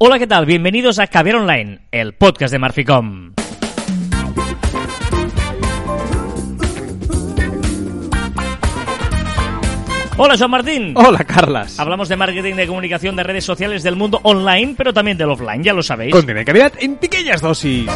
Hola, ¿qué tal? Bienvenidos a Caber Online, el podcast de Marficom. Hola, Joan Martín. Hola, Carlas. Hablamos de marketing de comunicación de redes sociales del mundo online, pero también del offline, ya lo sabéis. Contiene calidad en pequeñas dosis.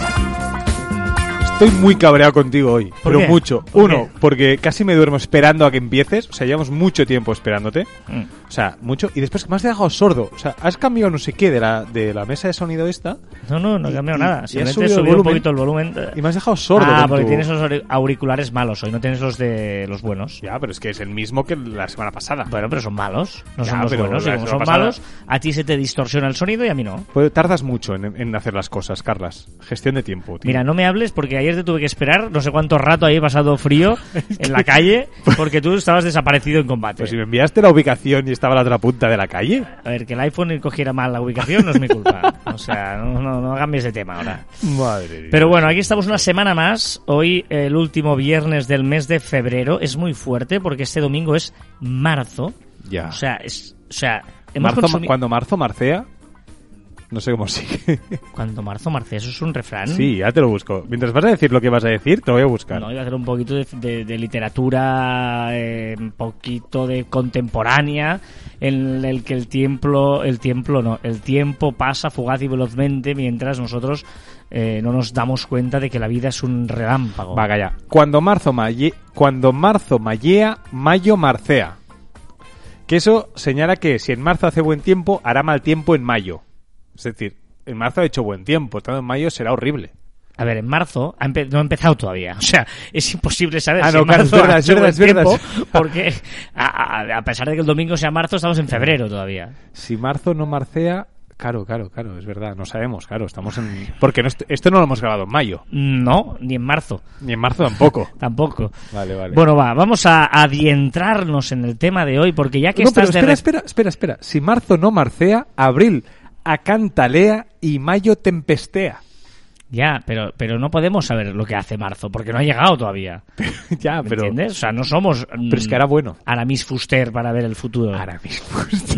Estoy muy cabreado contigo hoy, ¿Por pero qué? mucho. ¿Por Uno, qué? porque casi me duermo esperando a que empieces. O sea, llevamos mucho tiempo esperándote. Mm. O sea, mucho. Y después que me has dejado sordo. O sea, has cambiado no sé qué de la, de la mesa de sonido esta No, no, no he cambiado nada. has Simplemente subido un poquito el volumen. y me has dejado sordo. ah, porque tu- tienes auri- auriculares malos hoy, no tienes los de los buenos. Ya, pero es que es el mismo que la semana pasada. Bueno, pero son malos, no Ya, son los buenos. Y la como semana son pasada- malos, a ti se te distorsiona el sonido y a mí no. Pues tardas mucho en, en hacer las cosas, Carlas. Gestión de tiempo, tío. Mira, no me hables porque ayer te tuve que esperar no sé cuánto rato ahí he pasado frío en la calle porque tú estabas desaparecido en combate. Pues si me enviaste la ubicación y estaba a la otra punta de la calle. A ver, que el iPhone cogiera mal la ubicación no es mi culpa. O sea, no, no, no cambies de tema ahora. Madre Pero bueno, aquí estamos una semana más. Hoy, el último viernes del mes de febrero. Es muy fuerte porque este domingo es marzo. Ya. O sea, es, o sea, hemos Marzo, consumi- cuando marzo marcea, no sé cómo sigue. Cuando marzo marce, eso es un refrán. sí, ya te lo busco. Mientras vas a decir lo que vas a decir, te lo voy a buscar. No, iba a hacer un poquito de, de- de literatura, eh, un poquito de contemporánea, en el que el tiempo, el tiempo no, el tiempo pasa fugaz y velozmente mientras nosotros eh, no nos damos cuenta de que la vida es un relámpago. Va, calla. Cuando marzo, maye- cuando marzo mallea, mayo marcea. Que eso señala que si en marzo hace buen tiempo, hará mal tiempo en mayo. Es decir, en marzo ha hecho buen tiempo, estando en mayo será horrible. A ver, en marzo ha no ha empezado todavía. O sea, es imposible saber Ah, si no, en claro, marzo es verdad, ha es hecho verdad, buen es verdad. tiempo, porque a, a- a pesar de que el domingo sea marzo, estamos en febrero todavía. Si marzo no marcea, claro, claro, claro, es verdad, no sabemos, claro, estamos en... Porque no esto no lo hemos grabado en mayo, No, ni en marzo, ni en marzo tampoco. tampoco. Vale, vale. Bueno, va, vamos a adentrarnos en el tema de hoy, porque ya que no, estás de espera, re- espera, espera, espera. Si marzo no marcea, abril acantalea y mayo tempestea. Ya, pero, pero no podemos saber lo que hace marzo, porque no ha llegado todavía. ya, ¿Me pero... entiendes? O sea, no somos... mm, Pero es que era bueno. Aramis Fuster para ver el futuro. Ahora mismo.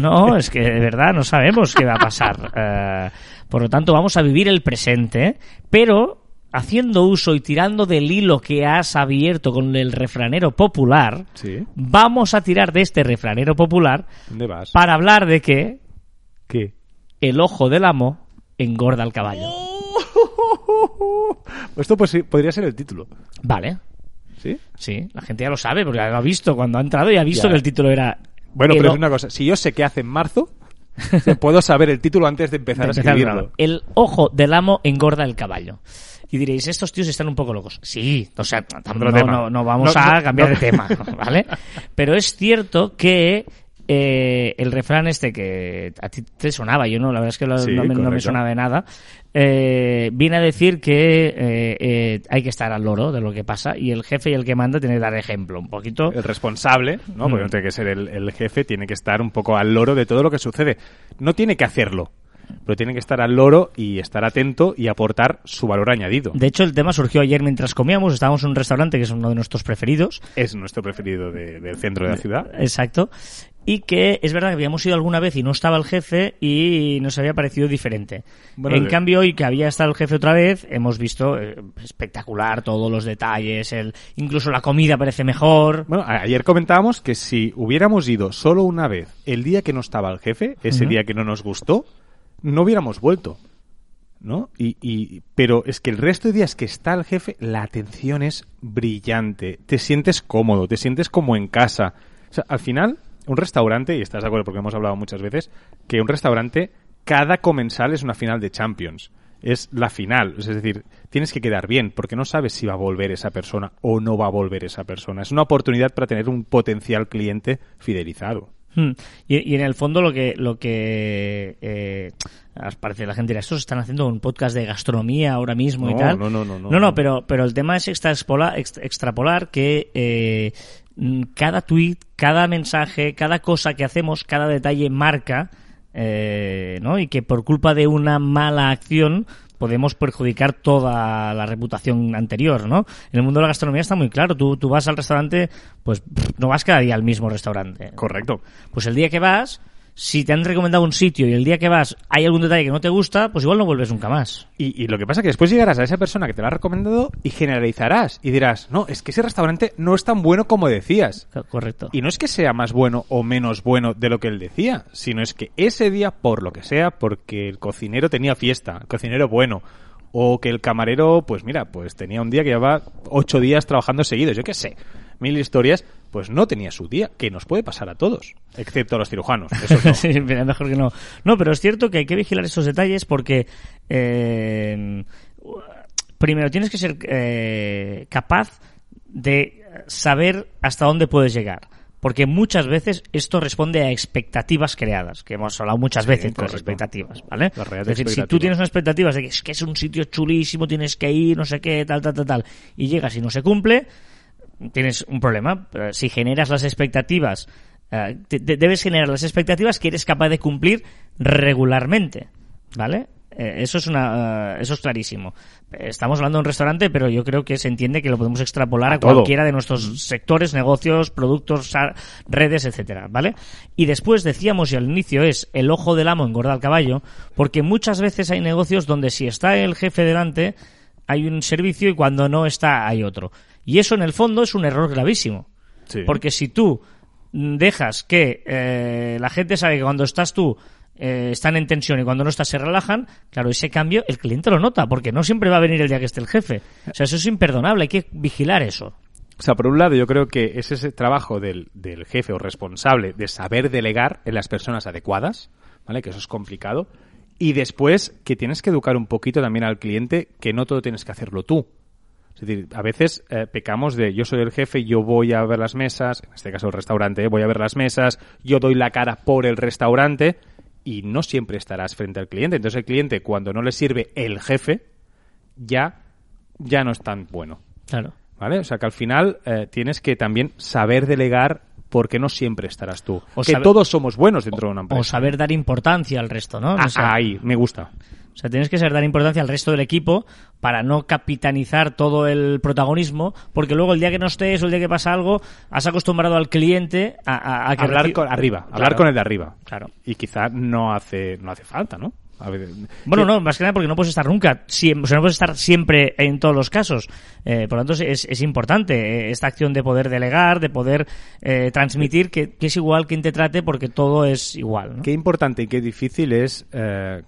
No, es que de verdad no sabemos qué va a pasar. Eh, por lo tanto, vamos a vivir el presente, pero haciendo uso y tirando del hilo que has abierto con el refranero popular, Sí. vamos a tirar de este refranero popular ¿Dónde vas? para hablar de que ¿Qué? El ojo del amo engorda al caballo. Esto pues, podría ser el título. Vale, ¿Sí? sí, la gente ya lo sabe porque lo ha visto cuando ha entrado y ha visto Ya. que el título era... Bueno, el pero es una cosa. Si yo sé qué hace en marzo, puedo saber el título antes de empezar de a empezar el escribirlo. El ojo del amo engorda el caballo. Y diréis, estos tíos están un poco locos. Sí, o sea, no, no- no vamos No, a cambiar de tema, ¿vale? Pero es cierto que eh, el refrán este que a ti te sonaba, yo no, la verdad es que lo- Sí, no, me, no me sonaba de nada, eh, viene a decir que eh, eh, hay que estar al loro de lo que pasa y el jefe y el que manda tiene que dar ejemplo. Un poquito El responsable, ¿no? Porque Mm. no tiene que ser el, el jefe, tiene que estar un poco al loro de todo lo que sucede. No tiene que hacerlo, pero tiene que estar al loro y estar atento y aportar su valor añadido. De hecho, el tema surgió ayer mientras comíamos. Estábamos en un restaurante que es uno de nuestros preferidos. Es nuestro preferido de- del centro de la ciudad. Exacto. Y que es verdad que habíamos ido alguna vez y no estaba el jefe y nos había parecido diferente. Bueno, en cambio, hoy que había estado el jefe otra vez, hemos visto eh, espectacular todos los detalles, el, incluso la comida parece mejor. Bueno, ayer comentábamos que si hubiéramos ido solo una vez el día que no estaba el jefe, ese día que no nos gustó, no hubiéramos vuelto. ¿No? Y, y- pero es que el resto de días que está el jefe, la atención es brillante. Te sientes cómodo, te sientes como en casa. O sea, al final, un restaurante, y estás de acuerdo porque hemos hablado muchas veces, que un restaurante, cada comensal es una final de Champions. Es la final. Es decir, tienes que quedar bien, porque no sabes si va a volver esa persona o no va a volver esa persona. Es una oportunidad para tener un potencial cliente fidelizado. Hmm. Y, y en el fondo lo que lo que eh, parece la gente dirá estos están haciendo un podcast de gastronomía ahora mismo y No, tal no, no, no, no, no no. pero pero el tema es extrapolar, extrapolar que eh, cada tweet cada mensaje cada cosa que hacemos cada detalle marca eh, ¿no? y que por culpa de una mala acción podemos perjudicar toda la reputación anterior, ¿no? En el mundo de la gastronomía está muy claro. Tú, tú vas al restaurante, pues no vas cada día al mismo restaurante. Correcto. Pues el día que vas, si te han recomendado un sitio y el día que vas hay algún detalle que no te gusta, pues igual no vuelves nunca más. Y, y lo que pasa es que después llegarás a esa persona que te lo ha recomendado y generalizarás y dirás, no, es que ese restaurante no es tan bueno como decías. Co- Correcto. Y no es que sea más bueno o menos bueno de lo que él decía, sino es que ese día, por lo que sea, porque el cocinero tenía fiesta, el cocinero bueno, o que el camarero, pues mira, pues tenía un día que llevaba ocho días trabajando seguidos, yo qué sé, mil historias, pues no tenía su día, que nos puede pasar a todos, excepto a los cirujanos. Eso no. Sí, mejor que no. No, pero es cierto que hay que vigilar esos detalles porque eh, primero tienes que ser eh, capaz de saber hasta dónde puedes llegar. Porque muchas veces esto responde a expectativas creadas, que hemos hablado muchas veces de las expectativas, ¿vale? La es decir, si tú tienes unas expectativas de que es que es un sitio chulísimo, tienes que ir, no sé qué, tal, tal, tal, tal, y llegas y no se cumple, tienes un problema. Pero si generas las expectativas, eh, te- te- debes generar las expectativas que eres capaz de cumplir regularmente, ¿vale? Eh, eso es una, eh, eso es clarísimo. Estamos hablando de un restaurante, pero yo creo que se entiende que lo podemos extrapolar a, A cualquiera de nuestros sectores, negocios, productos, redes, etcétera, ¿vale? Y después decíamos y al inicio es el ojo del amo engorda al caballo, porque muchas veces hay negocios donde si está el jefe delante hay un servicio y cuando no está hay otro. Y eso en el fondo es un error gravísimo. Sí. Porque si tú dejas que eh, la gente sabe que cuando estás tú eh, están en tensión y cuando no estás se relajan, claro, ese cambio el cliente lo nota, porque no siempre va a venir el día que esté el jefe. O sea, eso es imperdonable, hay que vigilar eso. O sea, por un lado, yo creo que es ese trabajo del, del jefe o responsable de saber delegar en las personas adecuadas, ¿vale? Que eso es complicado. Y después, que tienes que educar un poquito también al cliente que no todo tienes que hacerlo tú. Es decir, a veces eh, pecamos de yo soy el jefe, yo voy a ver las mesas, en este caso el restaurante, ¿eh? voy a ver las mesas, yo doy la cara por el restaurante y no siempre estarás frente al cliente. Entonces el cliente, cuando no le sirve el jefe, ya, ya no es tan bueno. Claro. ¿Vale? O sea que al final eh, tienes que también saber delegar porque no siempre estarás tú. O que todos somos buenos dentro de una empresa. O saber dar importancia al resto, ¿no? Ah, O sea, ahí, me gusta. O sea, tienes que saber dar importancia al resto del equipo para no capitanizar todo el protagonismo, porque luego el día que no estés o el día que pasa algo, has acostumbrado al cliente a, a- a que hablar con arriba, hablar con el de arriba. Claro. Y quizá no hace, no hace falta, ¿no? A ver, Bueno, no, más que nada porque no puedes estar nunca, siempre, o sea, no puedes estar siempre en todos los casos. Eh, por lo tanto, es, es importante eh, esta acción de poder delegar, de poder eh, transmitir que, que es igual quien te trate porque todo es igual. ¿no? Qué importante y qué difícil es eh,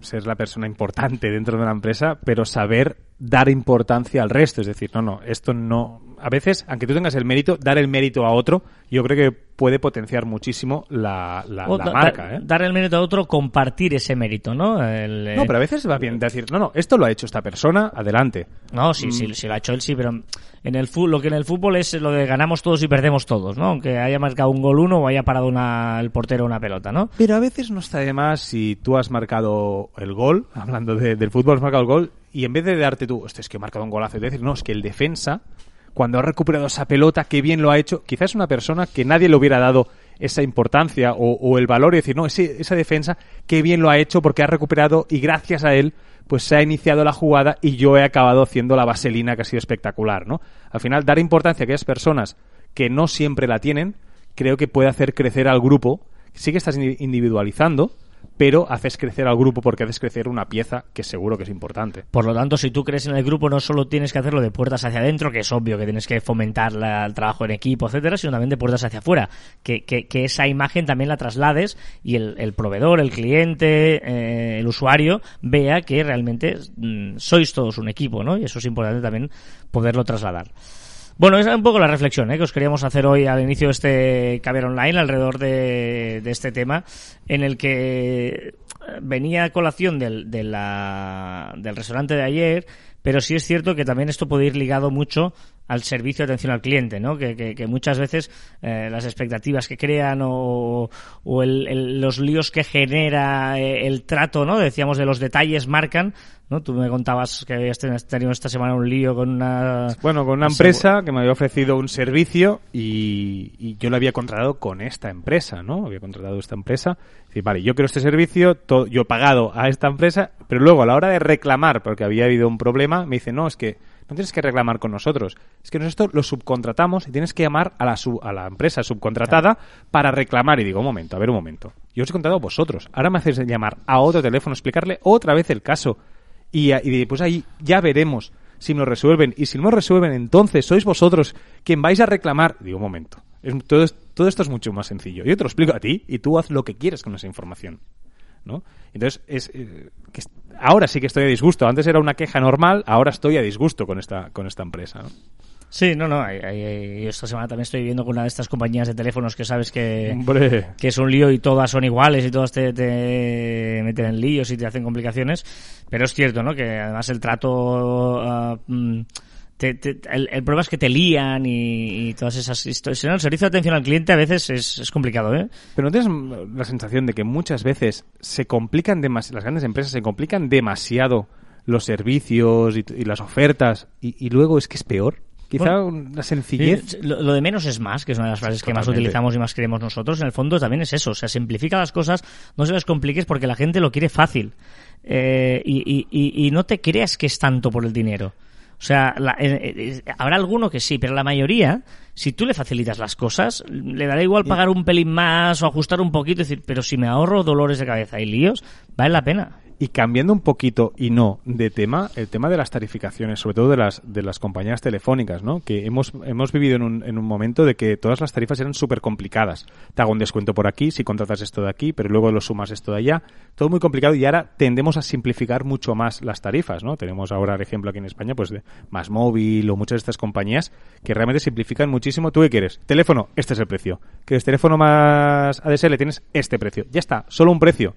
ser la persona importante dentro de una empresa, pero saber dar importancia al resto. Es decir, no, no, esto no. A veces, aunque tú tengas el mérito, dar el mérito a otro, yo creo que puede potenciar muchísimo la, la- O la da- marca. ¿eh? Dar el mérito a otro, compartir ese mérito, ¿no? El, eh, No, pero a veces va bien decir, no, no, esto lo ha hecho esta persona, adelante. No, sí, Mm. sí, sí lo ha hecho él, sí, pero en el fu- lo que en el fútbol es lo de ganamos todos y perdemos todos, ¿no? Aunque haya marcado un gol uno o haya parado una, el portero una pelota, ¿no? Pero a veces no está de más si tú has marcado el gol, hablando de- del fútbol, has marcado el gol, y en vez de darte tú, hostia, es que he marcado un golazo, y decir, no, es que el defensa, cuando ha recuperado esa pelota, qué bien lo ha hecho, quizás una persona que nadie le hubiera dado esa importancia o, el valor y decir, no, ese- esa defensa, qué bien lo ha hecho porque ha recuperado y gracias a él, pues se ha iniciado la jugada y yo he acabado haciendo la vaselina que ha sido espectacular, ¿no? Al final, dar importancia a aquellas personas que no siempre la tienen, creo que puede hacer crecer al grupo. Sí que estás indi- individualizando, pero haces crecer al grupo porque haces crecer una pieza que seguro que es importante. Por lo tanto, si tú crees en el grupo, no solo tienes que hacerlo de puertas hacia adentro, que es obvio que tienes que fomentar la- el trabajo en equipo, etcétera, sino también de puertas hacia afuera. Que, esa imagen también la traslades y el, el proveedor, el cliente, eh, el usuario vea que realmente mm, sois todos un equipo, ¿no? Y eso es importante también poderlo trasladar. Bueno, es un poco la reflexión ¿eh? que os queríamos hacer hoy al inicio de este Caber Online alrededor de, de este tema, en el que eh, venía a colación del, de la- del restaurante de ayer, pero sí es cierto que también esto puede ir ligado mucho al servicio de atención al cliente, ¿no? Que, que- que muchas veces eh, las expectativas que crean o, o el- el- los líos que genera eh, el trato, ¿no? Decíamos de los detalles marcan, ¿no? Tú me contabas que habías ten- tenido esta semana un lío con una... Bueno, con una empresa que me había ofrecido un servicio y, y yo lo había contratado con esta empresa, ¿no? Había contratado esta empresa. Decir, vale, yo quiero este servicio, to- yo he pagado a esta empresa, Pero luego, a la hora de reclamar, porque había habido un problema, me dice, no, es que no tienes que reclamar con nosotros. Es que nosotros lo subcontratamos y tienes que llamar a la, a la empresa subcontratada para reclamar. Y digo, un momento, a ver un momento. Yo os he contado a vosotros. Ahora me hacéis llamar a otro teléfono, explicarle otra vez el caso. Y, y pues ahí ya veremos si nos resuelven. Y si no nos resuelven, entonces sois vosotros quien vais a reclamar. Digo, un momento. todo, todo esto es mucho más sencillo. Yo te lo explico a ti y tú haz lo que quieres con esa información. ¿No? Entonces, es, eh, que ahora sí que estoy a disgusto. Antes era una queja normal, ahora estoy a disgusto con esta, con esta empresa. Sí, no, no. esta semana también estoy viviendo con una de estas compañías de teléfonos que sabes que, que es un lío y todas son iguales y todas te, te, meten en líos y te hacen complicaciones. Pero es cierto, ¿no? Que además el trato. Ah, mm, el, problema es que te lían y, todas esas historias. El servicio de atención al cliente a veces es, complicado, ¿eh? Pero ¿no tienes la sensación de que muchas veces se complican demasiado, las grandes empresas se complican demasiado los servicios y, las ofertas y, luego es que es peor? Quizá una sencillez. Lo, de menos es más, que es una de las frases que más utilizamos y más queremos nosotros. En el fondo también es eso. O sea, simplifica las cosas, no se las compliques porque la gente lo quiere fácil. Eh, y, y, no te creas que es tanto por el dinero. O sea, eh, eh, habrá alguno que sí, pero la mayoría, si tú le facilitas las cosas, le dará igual pagar un pelín más o ajustar un poquito, decir, pero si me ahorro dolores de cabeza y líos, vale la pena. Y cambiando un poquito y no de tema, el tema de las tarificaciones, sobre todo de las, de las compañías telefónicas, ¿no? Que hemos, hemos vivido en un, en un momento de que todas las tarifas eran súper complicadas. Te hago un descuento por aquí si contratas esto de aquí, pero luego lo sumas esto de allá. Todo muy complicado y ahora tendemos a simplificar mucho más las tarifas, ¿no? Tenemos ahora el ejemplo aquí en España, pues de Más Móvil o muchas de estas compañías que realmente simplifican muchísimo. ¿Tú qué quieres? Teléfono, este es el precio. ¿Quieres teléfono más ADSL? Tienes este precio. Ya está, solo un precio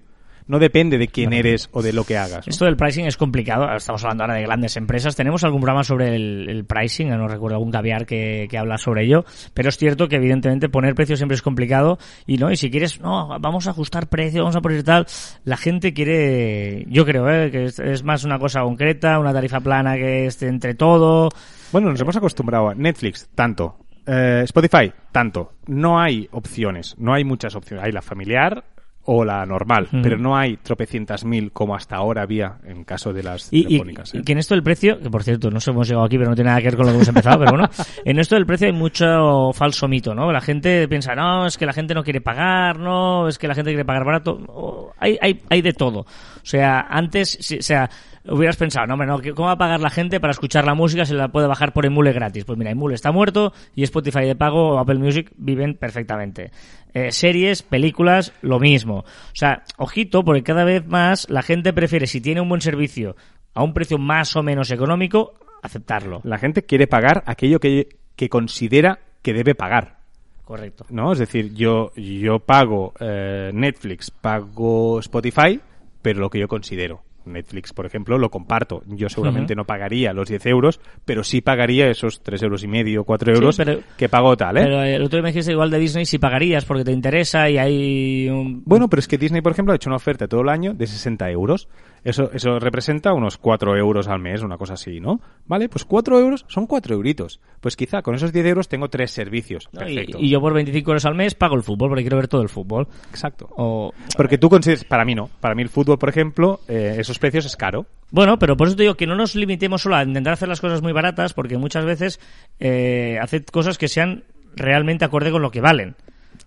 no depende de quién eres o de lo que hagas. Esto del pricing es complicado. Estamos hablando ahora de grandes empresas. Tenemos algún programa sobre el, pricing, no recuerdo algún caviar que, habla sobre ello, pero es cierto que evidentemente poner precio siempre es complicado y no, y si quieres, no, vamos a ajustar precio, vamos a poner tal, la gente quiere, yo creo, ¿eh? que es, más una cosa concreta, una tarifa plana que esté entre todo. Bueno, nos hemos acostumbrado a Netflix, tanto. Eh, Spotify, tanto. No hay opciones, no hay muchas opciones. Hay la familiar, o la normal, pero no hay tropecientas mil como hasta ahora había en caso de las y, telefónicas. Y, ¿eh? que en esto del precio, que por cierto no hemos llegado aquí, pero no tiene nada que ver con lo que hemos empezado, pero bueno, en esto del precio hay mucho falso mito, ¿no? La gente piensa, no, es que la gente no quiere pagar, no, es que la gente quiere pagar barato, hay, hay, hay de todo. O sea, antes, o sea, hubieras pensado, no, hombre, no, ¿cómo va a pagar la gente para escuchar la música si la puede bajar por Emule gratis? Pues mira, Emule está muerto y Spotify de pago o Apple Music viven perfectamente. Eh, series, películas, lo mismo. O sea, ojito, porque cada vez más la gente prefiere, si tiene un buen servicio a un precio más o menos económico, aceptarlo. La gente quiere pagar aquello que, que considera que debe pagar. Correcto. ¿No? Es decir, yo, yo pago eh, Netflix, pago Spotify, pero lo que yo considero. Netflix, por ejemplo, lo comparto. Yo seguramente no pagaría los 10 euros, pero sí pagaría esos 3 euros y medio, 4 euros que pago tal, ¿eh? Pero el otro día me dijiste igual de Disney si pagarías porque te interesa y hay un... Bueno, pero es que Disney, por ejemplo, ha hecho una oferta todo el año de 60 euros. Eso, eso representa unos 4 euros al mes, una cosa así, ¿no? Vale, pues 4 euros son 4 euritos. Pues quizá con esos 10 euros tengo 3 servicios. Perfecto. Y, yo por 25 euros al mes pago el fútbol porque quiero ver todo el fútbol. Exacto. O, porque tú consideras, para mí no, para mí el fútbol, por ejemplo, eh, esos precios es caro. Bueno, pero por eso te digo que no nos limitemos solo a intentar hacer las cosas muy baratas porque muchas veces eh, haced cosas que sean realmente acorde con lo que valen.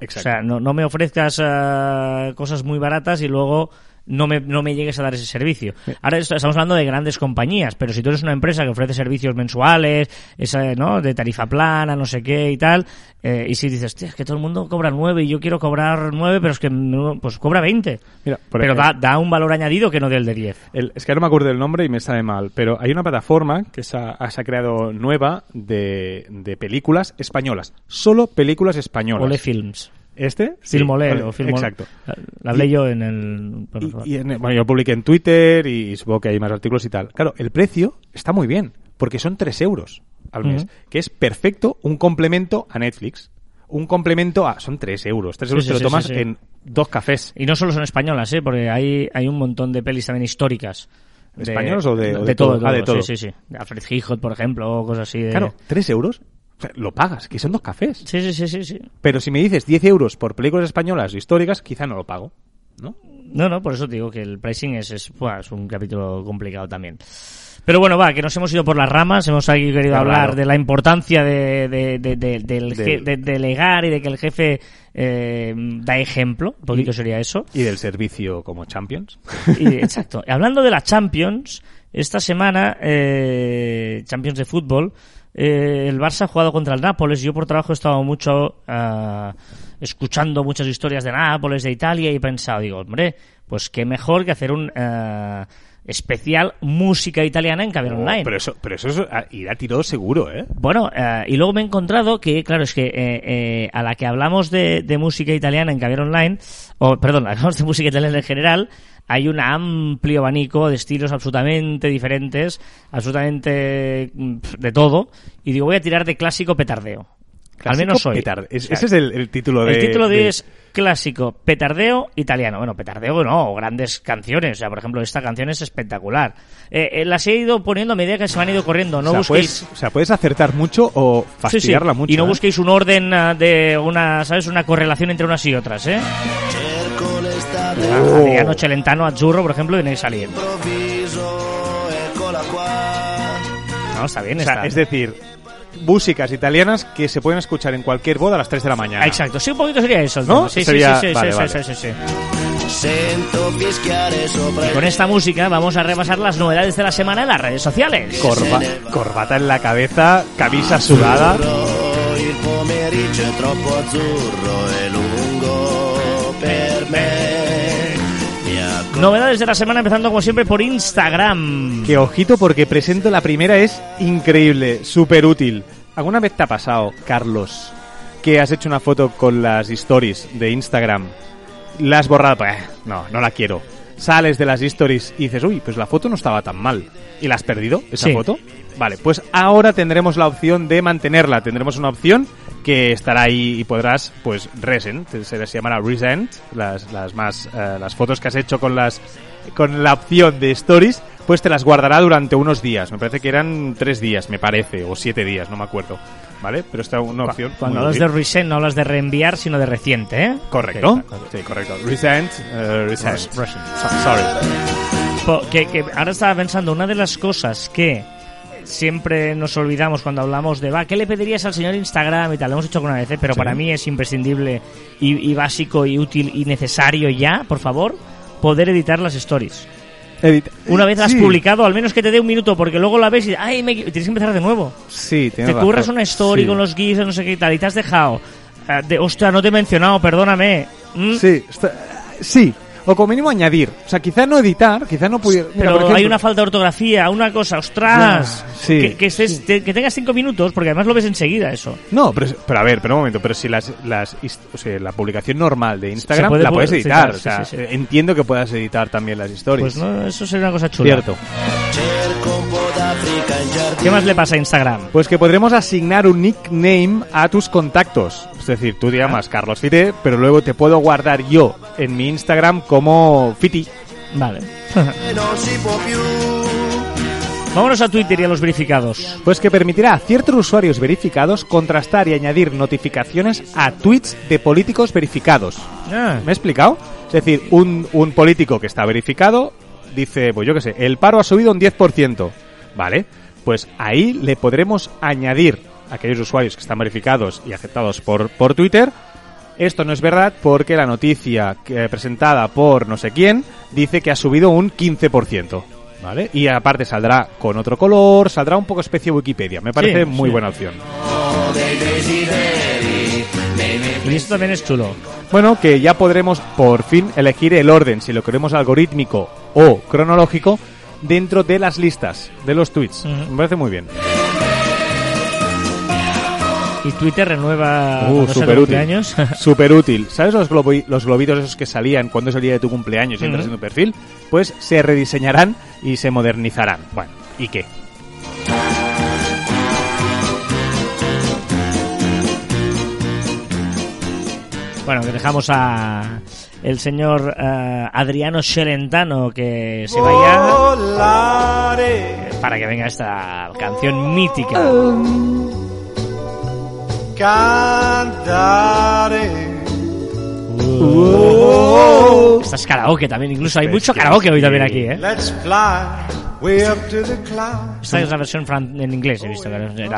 Exacto. O sea, no, no me ofrezcas uh, cosas muy baratas y luego no me, no me llegues a dar ese servicio. Ahora estamos hablando de grandes compañías, pero si tú eres una empresa que ofrece servicios mensuales, esa, ¿no? de tarifa plana, no sé qué y tal, eh, y si dices, es que todo el mundo cobra nueve y yo quiero cobrar nueve, pero es que pues cobra 20. pero da, da, un valor añadido que no del de 10. es que no me acuerdo del nombre y me sale mal, pero hay una plataforma que se ha, se ha creado nueva de, de películas españolas. Solo películas españolas. Ole Films. ¿Este? Filmole o Exacto. La hablé yo en el... Bueno, yo publiqué en Twitter y supongo que hay más artículos y tal. Claro, el precio está muy bien, porque son 3 euros al mes, que es perfecto un complemento a Netflix. Un complemento a... Son 3 euros. 3 euros te lo tomas en dos cafés. Y no solo son españolas, ¿eh? Porque hay, hay un montón de pelis también históricas. ¿Españolas o de, de, todo? Ah, de todo. Sí, sí, sí. Alfred Hitchcock, por ejemplo, o cosas así. De... Claro, 3 euros lo pagas, que son dos cafés. Sí, sí, sí, sí, sí. Pero si me dices 10 euros por películas españolas históricas, quizá no lo pago. ¿no? No, no, por eso te digo que el pricing es, es, es un capítulo complicado también. Pero bueno, va, que nos hemos ido por las ramas, hemos aquí querido Claro. hablar de la importancia de, de- de- de- del delegar y de que el jefe eh, da ejemplo, un poquito Y- sería eso. Y del servicio como Champions. Y- exacto. Hablando de la Champions, esta semana, eh, Champions de fútbol, eh, el Barça ha jugado contra el Nápoles. Yo por trabajo he estado mucho ah, escuchando muchas historias de Nápoles, de Italia, y he pensado, digo, hombre, pues qué mejor que hacer un ah, especial música italiana en Caber Online. Oh, pero eso, pero eso es a- ir a tiro seguro, ¿eh? Bueno, eh, y luego me he encontrado que, claro, es que eh, eh, a la que hablamos de, de música italiana en Caviar Online, o perdón, hablamos de música italiana en general, hay un amplio abanico de estilos absolutamente diferentes, absolutamente de todo, y digo, voy a tirar de clásico petardeo. Al menos hoy. es- ese es el, el título de... el título de de- es clásico, petardeo italiano. Bueno, petardeo no, grandes canciones. O sea, por ejemplo, esta canción es espectacular. Eh, eh, las he ido poniendo a medida que se me han ido corriendo. No o, sea, busquéis... puedes, o sea, puedes acertar mucho o Sí, sí. fastidiarla mucho. Y no ¿eh? busquéis un orden ah, de una, ¿sabes? Una correlación entre unas y otras, ¿eh? Oh. Adriano Celentano, Azzurro, por ejemplo, tiene que salir. No, está bien, O sea, está. es decir, músicas italianas que se pueden escuchar en cualquier boda a las 3 de la mañana. Exacto, sí, un poquito sería eso. ¿No? Sí, sí, Sería- sí, sí, vale, sí, vale. sí, sí, sí. Sopra Con esta música vamos a repasar las novedades de la semana en las redes sociales. Corba- corbata en la cabeza, camisa sudada. Novedades de la semana empezando como siempre por Instagram. Que ojito porque presento la primera es increíble, súper útil. ¿Alguna vez te ha pasado, Carlos, que has hecho una foto con las stories de Instagram? La has borrado, pues, no, no la quiero. Sales de las stories y dices, uy, pues la foto no estaba tan mal. ¿Y la has perdido, esa Sí. foto? Vale, pues ahora tendremos la opción de mantenerla. Tendremos una opción que estará ahí y podrás, pues, resent, se les llamará resent, las, las más, eh, las fotos que has hecho con las, con la opción de stories, pues te las guardará durante unos días. Me parece que eran tres días, me parece, o siete días, no me acuerdo. ¿Vale? Pero está una opción. Cuando hablas de resend no hablas de reenviar, sino de reciente, ¿eh? Correcto. Sí, correcto. Resent, eh, resent. Res- resent. So- sorry. Que ahora estaba pensando, una de las cosas que siempre nos olvidamos cuando hablamos de, va, ¿qué le pedirías al señor Instagram y tal? Lo hemos hecho alguna vez, ¿eh? pero Sí. para mí es imprescindible y, y básico y útil y necesario ya, por favor, poder editar las stories. Edit- Una vez las has publicado, al menos que te dé un minuto, porque luego la ves y, ay, me... tienes que empezar de nuevo. Sí, Te tienes curras razón. una story Sí. con los GIFs, no sé qué y tal, y te has dejado. eh, de, hostia, no te he mencionado, perdóname. Mm, Sí, está- sí. O como mínimo añadir. O sea, quizá no editar, quizá no pudiera... Pero mira, ejemplo- hay una falta de ortografía, una cosa, ostras. Ya, sí, que, que, estés- te- que tengas cinco minutos, porque además lo ves enseguida eso. No, pero, pero a ver, pero un momento, pero si las, las o sea, la publicación normal de Instagram puede la puedes pu- editar, sí, o sea, sí, sí. entiendo que puedas editar también las stories. Pues no, eso sería una cosa chula. Cierto. ¿Qué más le pasa a Instagram? Pues que podremos asignar un nickname a tus contactos. Es decir, tú te Ah. llamas Carlos Fite, pero luego te puedo guardar yo en mi Instagram como Fiti. Vale. Vámonos a Twitter y a los verificados. Pues que permitirá a ciertos usuarios verificados contrastar y añadir notificaciones a tweets de políticos verificados. Ah, ¿Me he explicado? Es decir, un, un político que está verificado dice, pues yo qué sé, el paro ha subido un 10%. Vale, pues ahí le podremos añadir aquellos usuarios que están verificados y aceptados por, por Twitter. Esto no es verdad porque la noticia que- presentada por no sé quién dice que ha subido un 15%. ¿Vale? Y aparte saldrá con otro color, saldrá un poco especie Wikipedia. Me parece Sí, muy sí. buena opción. y esto también es chulo. Bueno, que ya podremos por fin elegir el orden, si lo queremos algorítmico o cronológico, dentro de las listas de los tweets. Me parece muy bien. Y Twitter renueva Uh, súper útil. cumpleaños. Súper útil. ¿Sabes los, globi- los globitos esos que salían cuando es el día de tu cumpleaños y entras Ujú. en tu perfil? Pues se rediseñarán y se modernizarán. Bueno, ¿y qué? bueno, que dejamos a el señor eh, Adriano Celentano que se vaya para que venga esta canción mítica. Esta es karaoke también, incluso hay mucho karaoke hoy también aquí, ¿eh? Let's fly way up to the clouds. Esta es la versión fran- en inglés, he visto.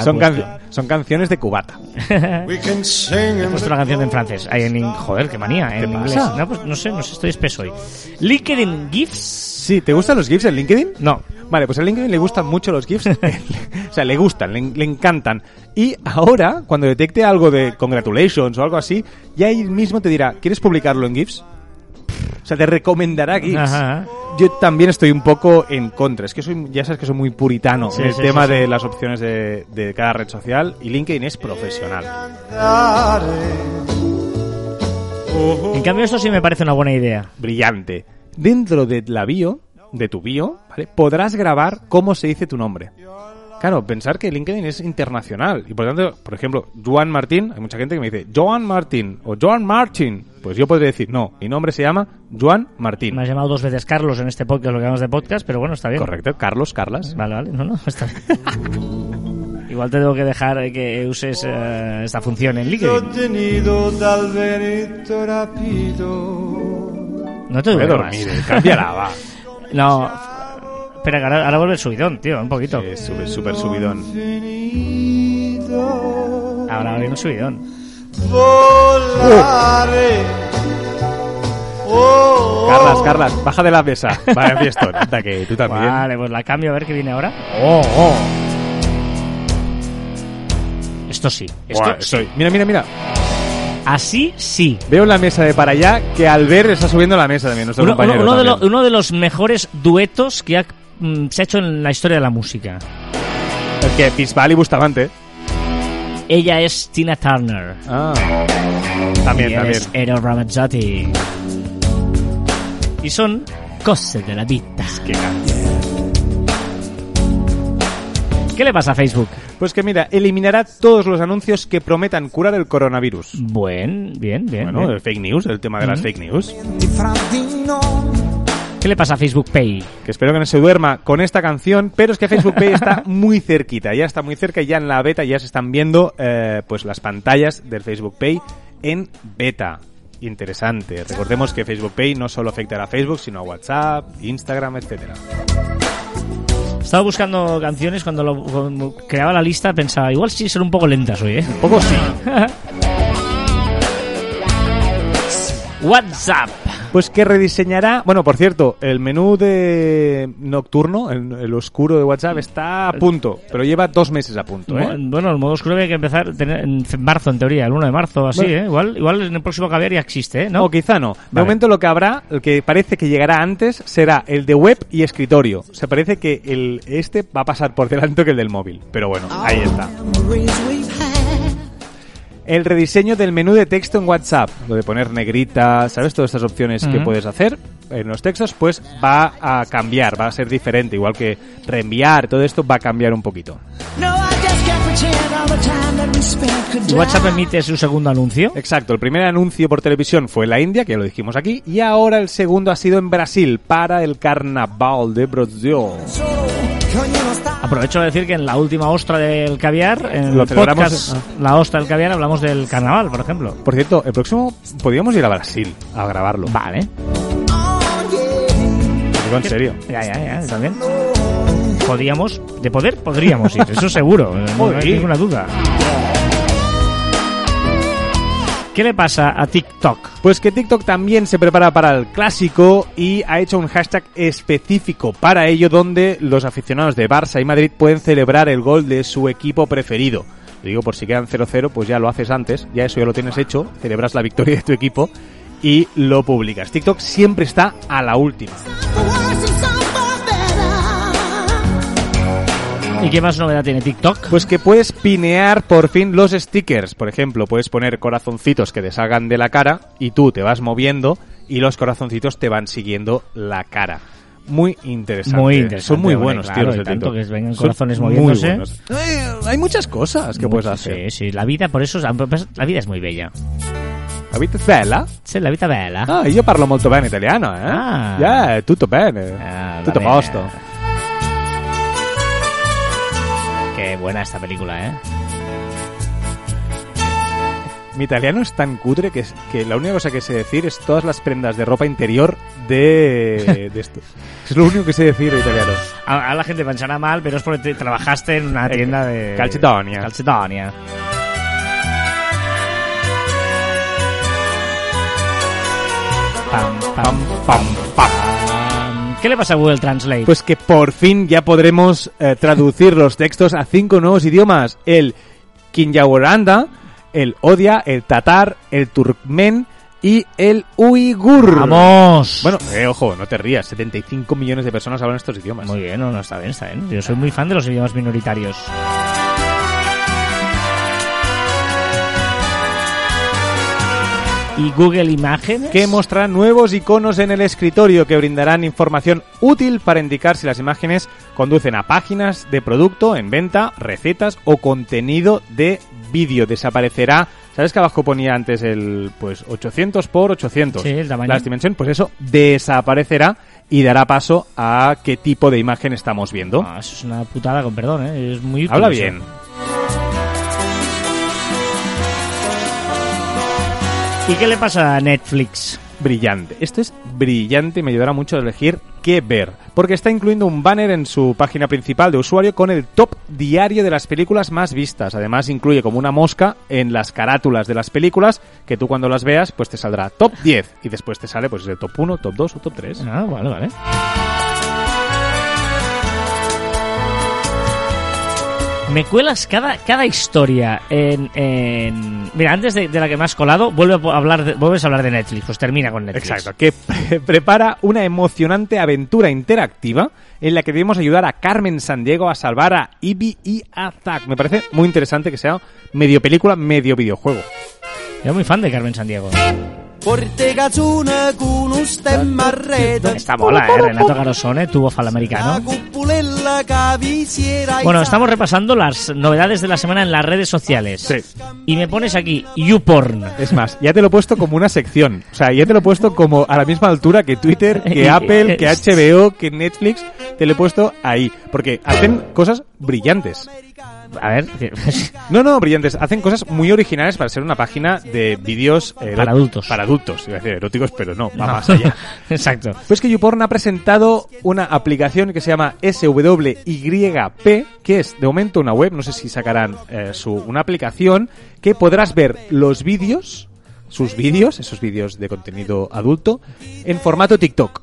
Son, can- son canciones de cubata. We can sing He puesto una canción en francés. Ay, en in- Joder, qué manía, en ¿Qué inglés. pasa? No, pues no sé, no sé, estoy espeso hoy. LinkedIn GIFs. Sí, ¿te gustan los GIFs en LinkedIn? No. Vale, pues a LinkedIn le gustan mucho los GIFs. o sea, le gustan, le, le encantan. Y ahora, cuando detecte algo de congratulations o algo así, ya él mismo te dirá, ¿quieres publicarlo en GIFs? O sea, te recomendará GIFs. Ajá. Yo también estoy un poco en contra. Es que soy, ya sabes que soy muy puritano Sí, en el sí, tema sí. de las opciones de, de cada red social y LinkedIn es profesional. En cambio, esto sí me parece una buena idea. Brillante. Dentro de la bio, de tu bio, ¿vale? podrás grabar cómo se dice tu nombre. Claro, pensar que LinkedIn es internacional. Y por tanto, por ejemplo, Joan Martín, hay mucha gente que me dice Joan Martín o Joan Martin. Pues yo podría decir, no, mi nombre se llama Joan Martín. Me has llamado dos veces Carlos en este podcast, lo que llamamos de podcast, pero bueno, está bien. Correcto, Carlos, Carlas. Vale, vale, no, no, está bien. Igual te tengo que dejar eh, que uses eh, esta función en LinkedIn. No te Voy a duermas. dormir, eh, cámbiala, va. No, espera, que ahora, ahora vuelve el subidón, tío, un poquito. Es súper, súper subidón. Ahora viene el subidón. volare. Oh, Carlas, Carlas, baja de la mesa. Vaya fiestón. Anda, que tú también. Vale, pues la cambio a ver qué viene ahora. Oh, oh. Esto sí, esto Buah, sí. estoy- Mira, mira, mira. Así sí. Veo en la mesa de para allá que Albert está subiendo la mesa también, nuestro Uno, uno- compañero. uno de lo- también. uno de los mejores duetos que ha, mm, se ha hecho en la historia de la música. Es que Bisbal y Bustamante. Ella es Tina Turner. Ah. También, y él también. es Eero Ramazzotti. Y son cosas de la vida. Qué canción. ¿Qué le pasa a Facebook? Pues que mira, eliminará todos los anuncios que prometan curar el coronavirus. Buen, bien, bien. Bueno, bien. el fake news, el tema de las fake news. ¿Qué le pasa a Facebook Pay? Que espero que no se duerma con esta canción, pero es que Facebook Pay está muy cerquita, ya está muy cerca, y ya en la beta ya se están viendo eh, pues las pantallas del Facebook Pay en beta. Interesante. Recordemos que Facebook Pay no solo afectará a Facebook, sino a WhatsApp, Instagram, etcétera. Estaba buscando canciones cuando, lo, creaba la lista, pensaba, igual sí son un poco lentas hoy, ¿eh? Poco sí. Pues que rediseñará, bueno, por cierto, el menú de nocturno, el, el oscuro de WhatsApp está a punto, pero lleva dos meses a punto, ¿eh? Bueno, el modo oscuro hay que empezar en marzo, en teoría, el 1 de marzo, así, Bueno. ¿eh? Igual, igual en el próximo caviar ya existe, ¿eh? ¿No? O quizá no. De Vale. momento lo que habrá, el que parece que llegará antes, será el de web y escritorio. O sea, parece que el este va a pasar por delante que el del móvil. Pero bueno, ahí está. El rediseño del menú de texto en WhatsApp, lo de poner negrita, ¿sabes? Todas estas opciones que puedes hacer en los textos, pues va a cambiar, va a ser diferente. Igual que reenviar, todo esto va a cambiar un poquito. ¿Y WhatsApp emite su segundo anuncio. Exacto, el primer anuncio por televisión fue en la India, que ya lo dijimos aquí, y ahora el segundo ha sido en Brasil, para el Carnaval de Brasil. Aprovecho de decir que en la última ostra del caviar, en el podcast en- La Ostra del Caviar, hablamos del carnaval, por ejemplo. Por cierto, el próximo podríamos ir a Brasil a grabarlo. Vale. Digo en serio. Ya, ya, ya, también. Podríamos, de poder, podríamos ir, eso seguro, no, hay ninguna duda. ¿Qué le pasa a TikTok? Pues que TikTok también se prepara para el clásico y ha hecho un hashtag específico para ello donde los aficionados de Barça y Madrid pueden celebrar el gol de su equipo preferido. Lo digo por si quedan 0-0, pues ya lo haces antes, ya eso ya lo tienes hecho, celebras la victoria de tu equipo y lo publicas. TikTok siempre está a la última. ¿Y qué más novedad tiene TikTok? Pues que puedes pinear por fin los stickers. Por ejemplo, puedes poner corazoncitos que te salgan de la cara y tú te vas moviendo y los corazoncitos te van siguiendo la cara. Muy interesante. Muy interesante, Son muy buenos, claro, tío, los y de tanto que vengan Son corazones muy moviéndose. buenos. Eh, hay muchas cosas que puedes hacer. Sí, sí, la vida, por eso, la vida es muy bella. La vita è bella? Sí, la vida bella. Ah, io parlo molto bene italiano, eh? Ah. Yeah, tutto bene. Ah, tutto a posto. Qué buena esta película, ¿eh? Mi italiano es tan cutre que, es- que la única cosa que sé decir es todas las prendas de ropa interior de, de esto. Es lo único que sé decir en italiano. A, a la gente pensará mal, pero es porque te- trabajaste en una tienda de... Calcitonia. Pam, pam, pam, pam. ¿Qué le pasa a Google Translate? Pues que por fin ya podremos eh, traducir los textos a cinco nuevos idiomas. El Kinyawuranda, el Odia, el Tatar, el Turkmen y el Uigur. ¡Vamos! Bueno, eh, ojo, no te rías. 75 millones de personas hablan estos idiomas. Muy bien, no, no, está bien, está bien. Yo soy muy fan de los idiomas minoritarios. ¿Y Google Imágenes? que mostrará nuevos iconos en el escritorio que brindarán información útil para indicar si las imágenes conducen a páginas de producto en venta, recetas o contenido de vídeo. Desaparecerá. ¿Sabes que abajo ponía antes el pues 800 por 800? Sí, el tamaño. Las dimensiones, pues eso desaparecerá y dará paso a qué tipo de imagen estamos viendo. Ah, eso es una putada, con perdón, ¿eh? Es muy útil Habla eso. ¿Y qué le pasa a Netflix? brillante. Esto es brillante y me ayudará mucho a elegir qué ver. Porque está incluyendo un banner en su página principal de usuario con el top diario de las películas más vistas. Además incluye como una mosca en las carátulas de las películas que tú cuando las veas pues te saldrá top 10 y después te sale pues el top 1, top 2 o top 3. Ah, vale, vale. Me cuelas cada, cada historia en, en- Mira, antes de, de la que me has colado, vuelve a hablar de, vuelves a hablar de Netflix. Pues termina con Netflix. Exacto, que pre- prepara una emocionante aventura interactiva en la que debemos ayudar a Carmen Sandiego a salvar a Ivy y a Zack. Me parece muy interesante que sea medio película, medio videojuego. Yo muy fan de Carmen Sandiego. Porte cazzone con un stemma a rete. Está mola, ¿eh? Renato Garosone, tu voz al La americano. Bueno, estamos repasando las novedades de la semana en las redes sociales. Sí. Y me pones aquí YouPorn. Es más, ya te lo he puesto como una sección. O sea, ya te lo he puesto como a la misma altura que Twitter, que Apple, que HBO, que Netflix. Te lo he puesto ahí. Porque hacen cosas brillantes. A ver, No, no, brillantes. Hacen cosas muy originales para ser una página de vídeos... eh, Para adultos. Para adultos. Iba a decir eróticos, pero no, va más allá. Exacto. Pues que YouPorn ha presentado una aplicación que se llama SWYP, que es de momento una web, no sé si sacarán eh, su, una aplicación que podrás ver los vídeos, sus vídeos, esos vídeos de contenido adulto, en formato TikTok.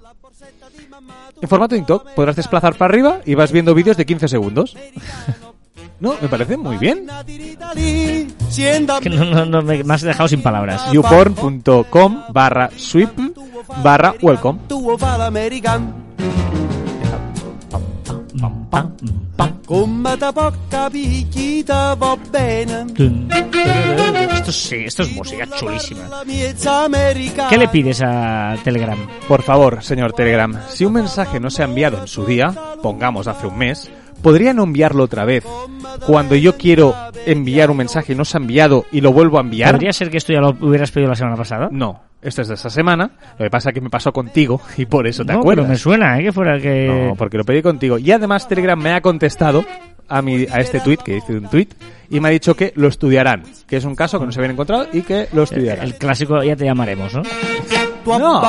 En formato TikTok podrás desplazar para arriba y vas viendo vídeos de 15 segundos. No, me parece muy bien. Que no, no, no, me, me has dejado sin palabras. youporn.com barra sweep barra welcome. Esto sí, esto es música chulísima. ¿Qué le pides a Telegram? Por favor, señor Telegram, si un mensaje no se ha enviado en su día, pongamos hace un mes, ¿podría no enviarlo otra vez? Cuando yo quiero enviar un mensaje y no se ha enviado y lo vuelvo a enviar. ¿Podría ser que esto ya lo hubieras pedido la semana pasada? No, esto es de esta semana. Lo que pasa es que me pasó contigo y por eso te no, acuerdas. pero me suena, ¿eh? Que fuera que... No, porque lo pedí contigo. Y además Telegram me ha contestado a, mi, a este tweet, que hice un tweet, y me ha dicho que lo estudiarán. Que es un caso que no se habían encontrado y que lo estudiarán. El clásico ya te llamaremos, ¿no? No.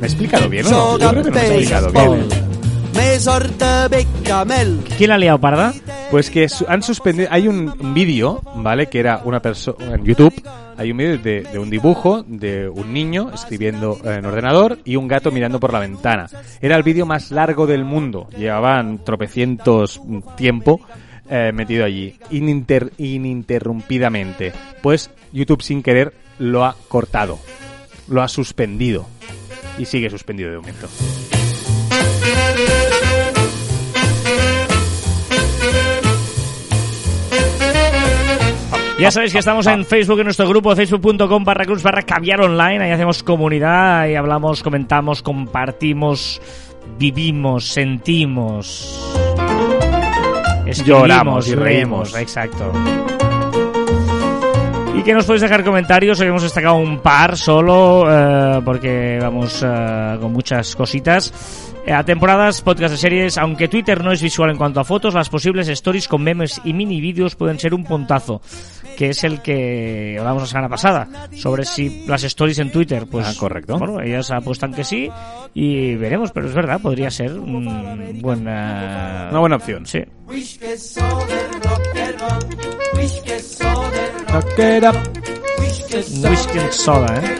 ¿Me he explicado bien o no? Yo creo que no me he explicado bien. Me sorte beccamel ¿Quién la ha liado parda? Pues que su- han suspendido. Hay un, un vídeo, ¿vale? Que era una persona. En YouTube hay un vídeo de, de un dibujo de un niño escribiendo en ordenador y un gato mirando por la ventana. Era el vídeo más largo del mundo. Llevaban tropecientos tiempo eh, metido allí. Ininter- ininterrumpidamente. Pues YouTube sin querer lo ha cortado. Lo ha suspendido. Y sigue suspendido de momento. Ya sabéis que estamos en Facebook, en nuestro grupo facebook.com barra cruz barra caviar online. Ahí hacemos comunidad y hablamos, comentamos, compartimos, vivimos, sentimos. Lloramos y reímos. Exacto. Y que nos podéis dejar comentarios. Hoy hemos destacado un par solo, eh, porque vamos eh, con muchas cositas. Eh, A temporadas, podcast de series. Aunque Twitter no es visual en cuanto a fotos, las posibles stories con memes y mini vídeos pueden ser un puntazo. Que es el que hablamos la semana pasada. Sobre si las stories en Twitter, pues. Ah, correcto. Bueno, ellas apuestan que sí. Y veremos, pero es verdad, podría ser un buena. Una buena opción. Sí. Whisky soda, ¿eh?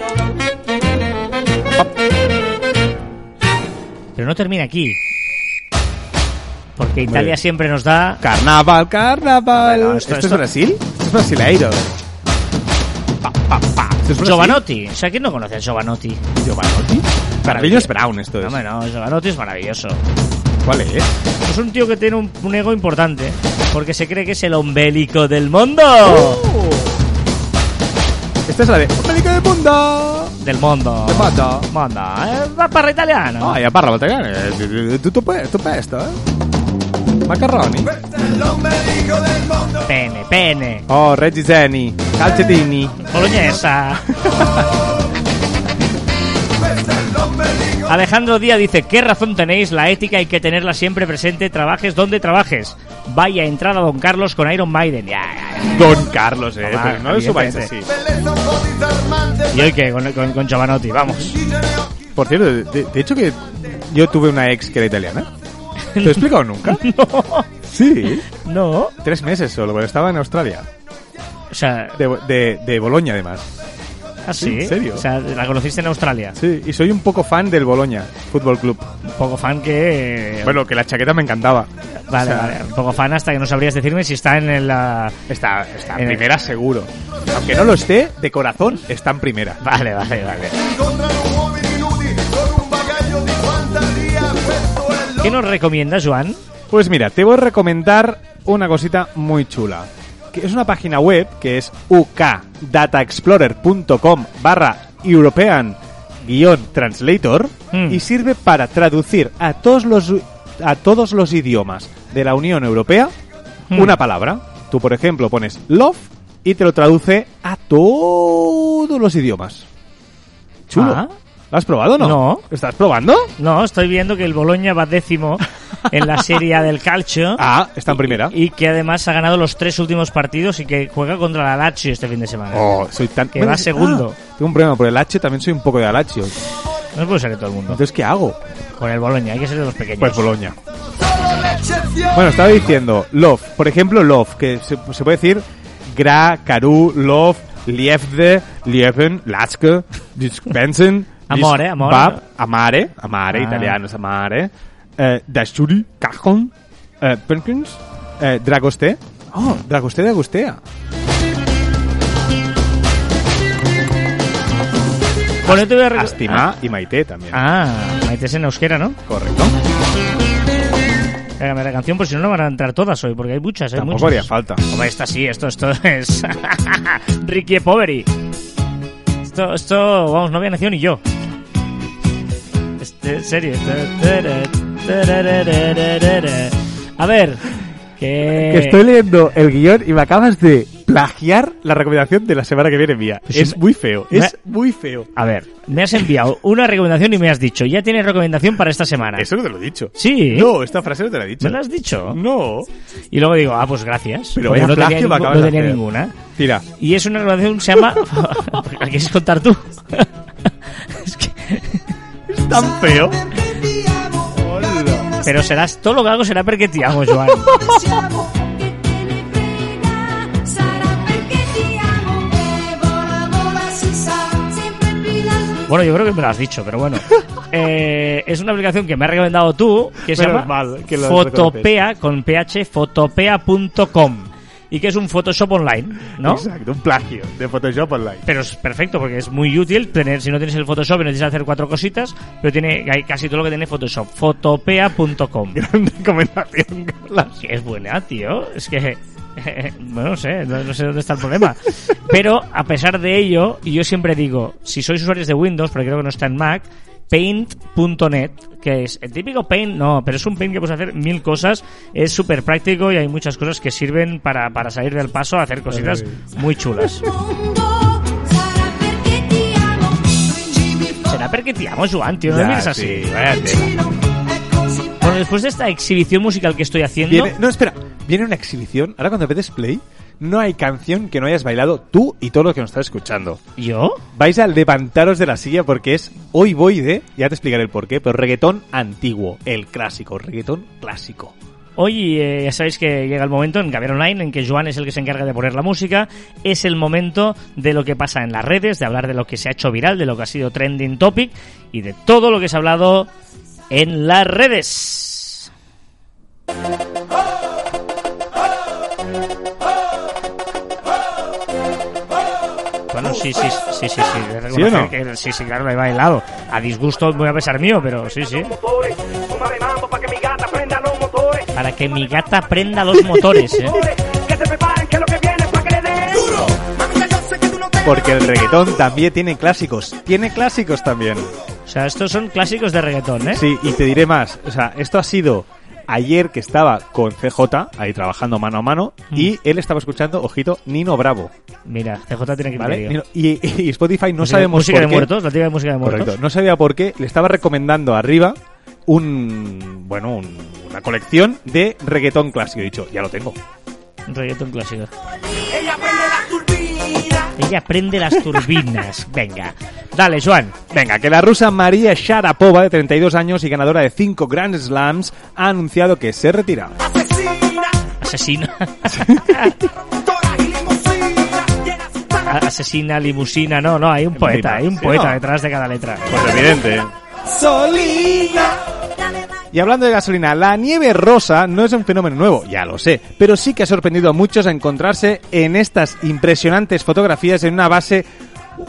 Pero no termina aquí. Porque Italia bien. siempre nos da... Carnaval, carnaval. Bueno, esto- ¿Esto, esto- es Brasil? Esto es brasileiro. Pa, pa, pa. ¿Esto es Brasil? Giovanotti. O sea, ¿quién no conoce a Giovanotti? Giovanotti. Es Brown esto es. No, no, Giovanotti es maravilloso. ¿Cuál es? Es un tío que tiene un, un ego importante. Porque se cree que es el ombélico del mundo. Oh. Esta es la de Ombelico del mundo. Del mundo. Del mundo. Mundo. Eh, va para italiano. Ah, ya parla italiano. Tutto, tutto pesto, eh. Macarroni. Pene, pene. Oh, Reggiseni. Calcetini. Boloñesa. Alejandro Díaz dice, ¿qué razón tenéis? La ética hay que tenerla siempre presente, trabajes donde trabajes. Vaya entrada Don Carlos con Iron Maiden. Ya. Don Carlos, eh. Toma, pero no lo subáis así. ¿Y hoy qué? Con, con, con Giovanotti, vamos. Por cierto, de, de- hecho que yo tuve una ex que era italiana. ¿Te lo he explicado nunca? No, Sí. no. Tres meses solo, cuando estaba en Australia. O sea, De, de, de Boloña, además. Así. ¿En serio? O sea, la conociste en Australia. Sí, y soy un poco fan del Boloña Fútbol Club. Un poco fan que... Bueno, que la chaqueta me encantaba. vale, o sea- vale. Un poco fan hasta que no sabrías decirme si está en la... Está, está en En el- primera seguro. Aunque no lo esté, de corazón está en primera. Vale, vale, vale. ¿Qué nos recomiendas, Joan? Pues mira, te voy a recomendar una cosita muy chula. Que es una página web que es ukdataexplorer.com barra European guion translator Hmm. y sirve para traducir a todos los a todos los idiomas de la Unión Europea Hmm. una palabra. Tú, por ejemplo, pones love y te lo traduce a todos los idiomas. Chulo. Ah. ¿Lo has probado o no? No. ¿Estás probando? No, estoy viendo que el Boloña va décimo en la Serie del Calcio. Ah, está en primera. Y que además ha ganado los tres últimos partidos y que juega contra la Lazio este fin de semana. Oh, soy tan... Que va sí- segundo. ah, tengo un problema por el H, también soy un poco de Alacho. No puede ser de todo el mundo. Entonces, ¿qué hago? Con el Boloña, hay que ser de los pequeños. Pues Boloña. Bueno, estaba diciendo Love. Por ejemplo, Love, que se, se puede decir Gra, Karu, Love, Liefde, Lieven, Latske, Dispensen, Amore, amore. Bab, Amare, Amare, Ah. italiano es Amare, eh, Dashuri, Cajon, eh, Perkins, eh, Dragoste. Oh, Dragoste de Agustea. Bueno, te voy a Astima y Maite también. Ah, metes en euskera, ¿no? Correcto. Cágame la canción, pues si no, no van a entrar todas hoy, porque hay muchas, hay Tampoco muchas. haría falta. Hombre, esta sí, esto, esto es Ricky Poveri. Esto, vamos, no había nacido ni yo. Este, serio. A ver, que... Que estoy leyendo el guion y me acabas de plagiar la recomendación de la semana que viene mía. Pues es me- muy feo, me- es muy feo. A ver, me has enviado una recomendación y me has dicho, ya tienes recomendación para esta semana. Eso no te lo he dicho. Sí. No, esta frase no te la he dicho. ¿Me lo has dicho? No. Y luego digo, ah, pues gracias. Pero no tenía, plagio me ningú- acabas no tenía ninguna. Mira, Y es una recomendación, se llama... ¿La quieres contar tú? es que... es tan feo. Pero serás, todo lo que hago será porque te amo, Joan. Bueno, yo creo que me lo has dicho, pero bueno. Eh, es una aplicación que me has recomendado tú, que se Menos llama mal que lo Fotopea, con ph, fotopea.com. Y que es un Photoshop online, ¿no? Exacto, un plagio de Photoshop Online. Pero es perfecto porque es muy útil tener, si no tienes el Photoshop y necesitas hacer cuatro cositas, pero tiene hay casi todo lo que tiene Photoshop. Fotopea.com. Gran recomendación, Carlas. Que es buena, tío. Es que. bueno, no sé, no, no sé dónde está el problema. Pero a pesar de ello, y yo siempre digo, si sois usuarios de Windows, porque creo que no está en Mac, paint.net, que es el típico paint, no, pero es un paint que puedes hacer mil cosas, es súper práctico y hay muchas cosas que sirven para, para salir del paso a hacer cositas muy chulas. Será porque te amo, Joan, tío, no me Ya, mires así. sí, e después de esta exhibición musical que estoy haciendo, Viene, no, espera, viene una exhibición. Ahora cuando vedes play, no hay canción que no hayas bailado tú y todo lo que nos está escuchando. ¿yo? Vais a levantaros de la silla porque es hoy voy de, ya te explicaré el porqué, pero reggaetón antiguo, el clásico, reggaetón clásico. Hoy eh, ya sabéis que llega el momento en Gabriel Online en que Joan es el que se encarga de poner la música. Es el momento de lo que pasa en las redes, de hablar de lo que se ha hecho viral, de lo que ha sido trending topic y de todo lo que se ha hablado en las redes. Sí, sí, sí, sí, sí. reconocer o no? que- sí, sí, claro, lo he bailado. A disgusto muy a pesar mío, pero sí, sí. Para que mi gata prenda los motores, ¿eh? Porque el reggaetón también tiene clásicos, tiene clásicos también. O sea, estos son clásicos de reggaetón, ¿eh? Sí, y te diré más, o sea, esto ha sido ayer que estaba con CJ, ahí trabajando mano a mano, y él estaba escuchando, ojito, Nino Bravo, Mira, CJ tiene que ¿vale? Y, y Spotify no música, sabemos música por de qué. muertos, la de música de muertos. Correcto. No sabía por qué. Le estaba recomendando arriba un. Bueno, un- una colección de reggaetón clásico. He dicho, ya lo tengo. Reggaetón clásico. Ella prende las turbinas. Venga. Dale, Joan. Venga, que la rusa María Sharapova, de 32 años y ganadora de 5 Grand Slams, ha anunciado que se retira. Asesina. A- Asesina, limusina. No, no, hay un poeta. Hay un poeta detrás de cada letra. Pues evidente. Y hablando de gasolina, la nieve rosa no es un fenómeno nuevo, ya lo sé, pero sí que ha sorprendido a muchos a encontrarse en estas impresionantes fotografías en una base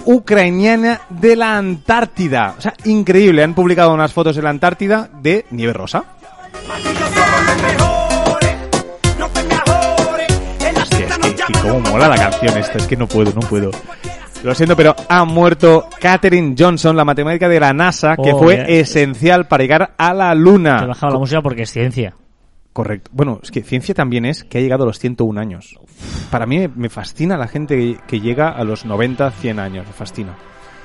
ucraniana de la Antártida. O sea, increíble, han publicado unas fotos en la Antártida de nieve rosa. Hostia, es que, cómo mola la canción esta, es que no puedo, no puedo. Lo siento, pero ha muerto Katherine Johnson, la matemática de la NASA, que Oh, fue esencial para llegar a la Te Luna. bajado la música porque es ciencia. Correcto. Bueno, es que ciencia también es que ha llegado a los 101 años. Para mí me- fascina la gente que, llega a los 90, 100 años, me fascina.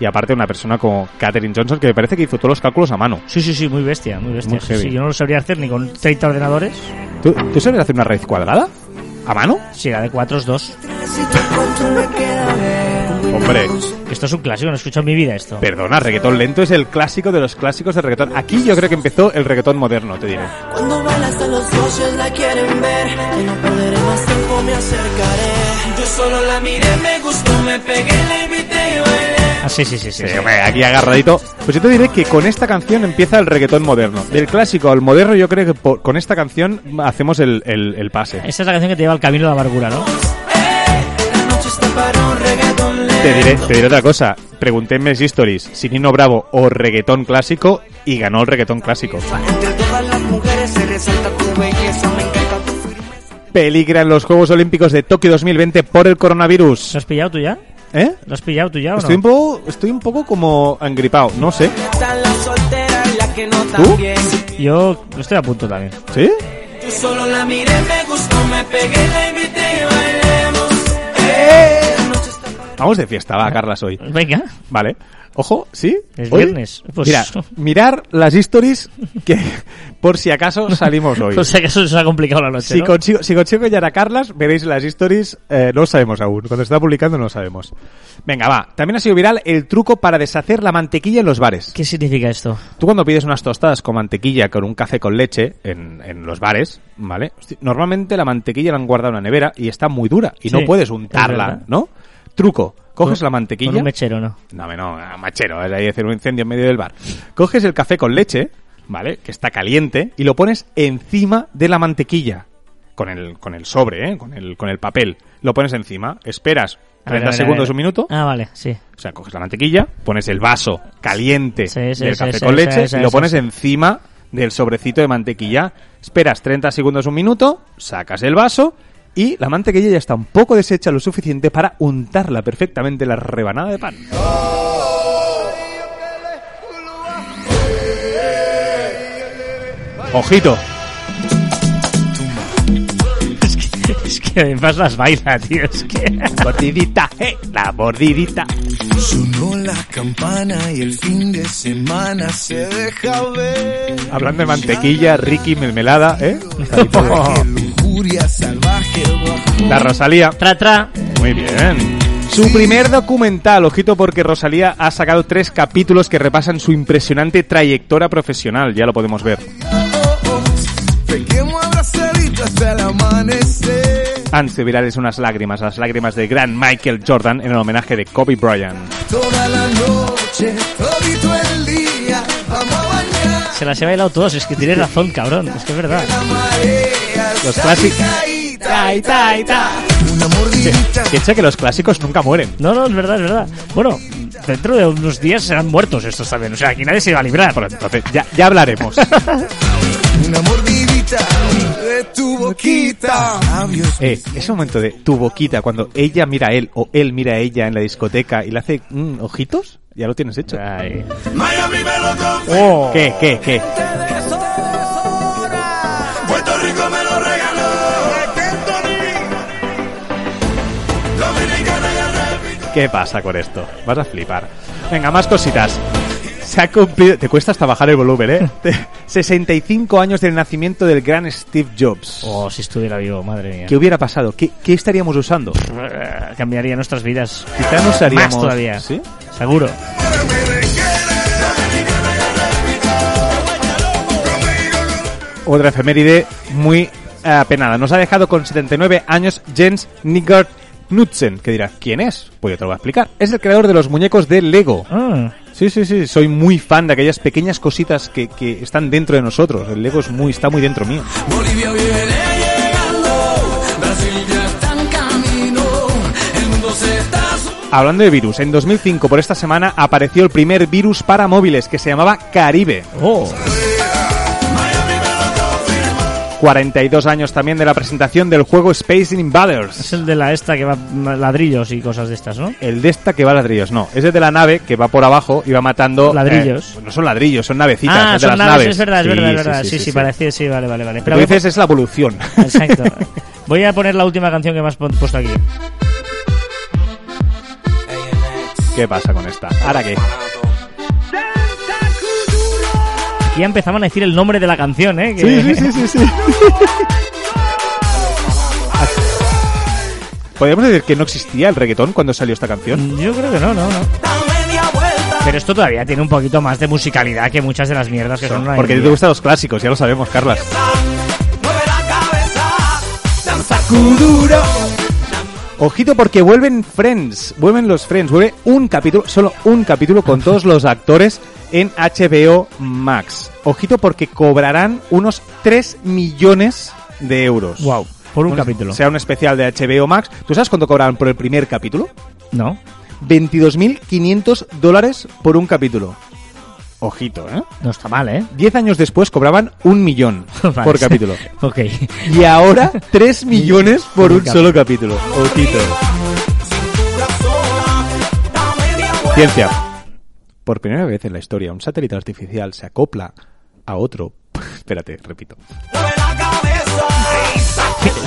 Y aparte una persona como Katherine Johnson que me parece que hizo todos los cálculos a mano. Sí, sí, sí, muy bestia, muy bestia. Muy Sí, heavy. sí, yo no lo sabría hacer ni con 30 ordenadores. ¿Tú, tú sabes hacer una raíz cuadrada? ¿A mano? Si la de 4 es 2. Hombre, Esto es un clásico, no he escuchado en mi vida esto. perdona, reggaetón lento es el clásico de los clásicos de reggaetón. Aquí yo creo que empezó el reggaetón moderno, te diré. Cuando baila hasta los socios la quieren ver Y no perderé más tiempo, me acercaré Yo solo la miré, me gustó, me pegué, la invité y bailé Ah, sí, sí, sí, sí. Sí, sí. hombre, aquí agarradito. Pues yo te diré que con esta canción empieza el reggaetón moderno. Del clásico al moderno, yo creo que por- con esta canción hacemos el, el- el pase. Esta es la canción que te lleva al camino de la amargura, ¿no? La noche está para un Te diré, te diré otra cosa. Pregunté en mis stories si Nino Bravo o reggaetón clásico y ganó el reggaetón clásico. Entre todas las mujeres se resalta tu belleza, me encanta tu firmeza Peligra en los Juegos Olímpicos de Tokio 2020 por el ¿Lo coronavirus. has pillado tú ya? ¿Eh? ¿Lo has pillado tú ya o no? Estoy un poco, estoy un poco como engripado, no sé. No ¿Tú? Yo estoy a punto también. ¿Sí? Yo solo la miré, me gustó, me pegué, la invité Vamos de fiesta, va, Carlas, hoy. Venga. Vale. Ojo, ¿sí? Es Hoy- viernes. Pues- Mira, mirar las stories que por si acaso salimos hoy. Pues si acaso se ha complicado la noche, Si ¿no? consigo, si consigo hallar a Carlas, veréis las stories, eh, no lo sabemos aún. Cuando está publicando no lo sabemos. Venga, va. También ha sido viral el truco para deshacer la mantequilla en los bares. ¿Qué significa esto? Tú cuando pides unas tostadas con mantequilla con un café con leche en, en los bares, ¿vale? Normalmente la mantequilla la han guardado en la nevera y está muy dura y Sí, no puedes es untarla. ¿no? Truco. Coges la mantequilla. Con un mechero, ¿no? No, no, machero, es ahí hacer un incendio en medio del bar. Coges el café con leche, ¿vale? Que está caliente, y lo pones encima de la mantequilla. Con el, con el sobre, ¿eh? Con el, con el papel. Lo pones encima, esperas A ver, 30 a ver, a segundos, un minuto. Ah, vale, sí. O sea, coges la mantequilla, pones el vaso caliente Sí, sí, del sí, café con leche y lo pones encima del sobrecito de mantequilla. Esperas 30 segundos, un minuto, sacas el vaso y la mantequilla ya está un poco deshecha lo suficiente para untarla perfectamente en la rebanada de pan. Ojito, Es que además las baila, tío. Es que... mordidita, eh, la mordidita. Sonó la campana y el fin de semana se deja ver. Hablando de mantequilla, Ricky, mermelada, ¿eh? Bajo La Rosalía. Tra, tra. Muy bien. Su primer documental, ojito porque Rosalía ha sacado tres capítulos que repasan su impresionante trayectoria profesional, ya lo podemos ver. Hasta el amanecer. Han sido virales unas lágrimas, las lágrimas de gran Michael Jordan en el homenaje de Kobe Bryant. Toda la noche, todito el día, vamos a bañar. Se las he bailado todos, es que tienes razón, cabrón. Es que es verdad. Los clásicos. picadita. Una mordidita. Que echa que los clásicos nunca mueren. No, no, es verdad, es verdad. Bueno, dentro de unos días serán muertos estos también. O sea, aquí nadie se va a librar. Entonces, ya, ya hablaremos. Una mordidita de tu boquita. Eh, ese momento de tu boquita, cuando ella mira a él o él mira a ella en la discoteca y le hace mm, ojitos, ya lo tienes hecho. Ay. Miami me lo confesó. ¿Qué, qué, qué? Puerto Rico me lo regaló. Dominicana y el repito. ¿Qué pasa con esto? Vas a flipar. Venga, más cositas. Se ha cumplido... Te cuesta hasta bajar el volumen, ¿eh? 65 años del nacimiento del gran Steve Jobs. Oh, si estuviera vivo, madre mía. ¿Qué hubiera pasado? ¿Qué, qué estaríamos usando? Eh, Cambiaría nuestras vidas. Quizá no usaríamos... Más todavía. ¿Sí? Seguro. Otra efeméride muy apenada. Nos ha dejado con 79 años Jens Nigard Knudsen. Que dirás, ¿quién es? Pues yo te lo voy a explicar. Es el creador de los muñecos de Lego. Ah, Sí, sí, sí. Soy muy fan de aquellas pequeñas cositas que, que están dentro de nosotros. El Lego es muy, está muy dentro mío. Bolivia viene llegando. Brasil ya está en camino. El mundo se está Hablando de virus, en 2005 por esta semana apareció el primer virus para móviles que se llamaba Caribe. oh. 42 años también de la presentación del juego Space Invaders. Es el de la esta que va ladrillos y cosas de estas, ¿no? El de esta que va a ladrillos, no. Es el de la nave que va por abajo y va matando... Ladrillos. eh, no son ladrillos, son navecitas. Ah, de las naves, naves. es verdad, es Sí, verdad, es verdad. sí, Sí, sí, sí. parecía, sí, vale, vale, vale. Lo que dices es la evolución. Exacto. Voy a poner la última canción que me has puesto aquí. ¿Qué pasa con esta? ¿Ahora qué? Aquí ya empezaban a decir el nombre de la canción, ¿eh? Que- Sí, sí, sí, sí, sí. ¿Podríamos decir que no existía el reggaetón cuando salió esta canción? Yo creo que no, no, no. Pero esto todavía tiene un poquito más de musicalidad que muchas de las mierdas que son una Porque a ti te gustan los clásicos, ya lo sabemos, Carlas. Ojito porque vuelven Friends, vuelven los Friends, vuelve un capítulo, solo un capítulo con todos los actores en HBO Max. Ojito porque cobrarán unos 3 millones de euros. Wow, por un capítulo. Sea un especial de HBO Max. ¿Tú sabes cuánto cobraron por el primer capítulo? ¿No? 22.500 dólares por un capítulo. Ojito, ¿eh? No está mal, ¿eh? 10 años después cobraban un millón Vale. por capítulo. ok. Y ahora 3 millones por un solo capítulo. Ojito. Ciencia. Por primera vez en la historia, un satélite artificial se acopla a otro. Espérate, repito.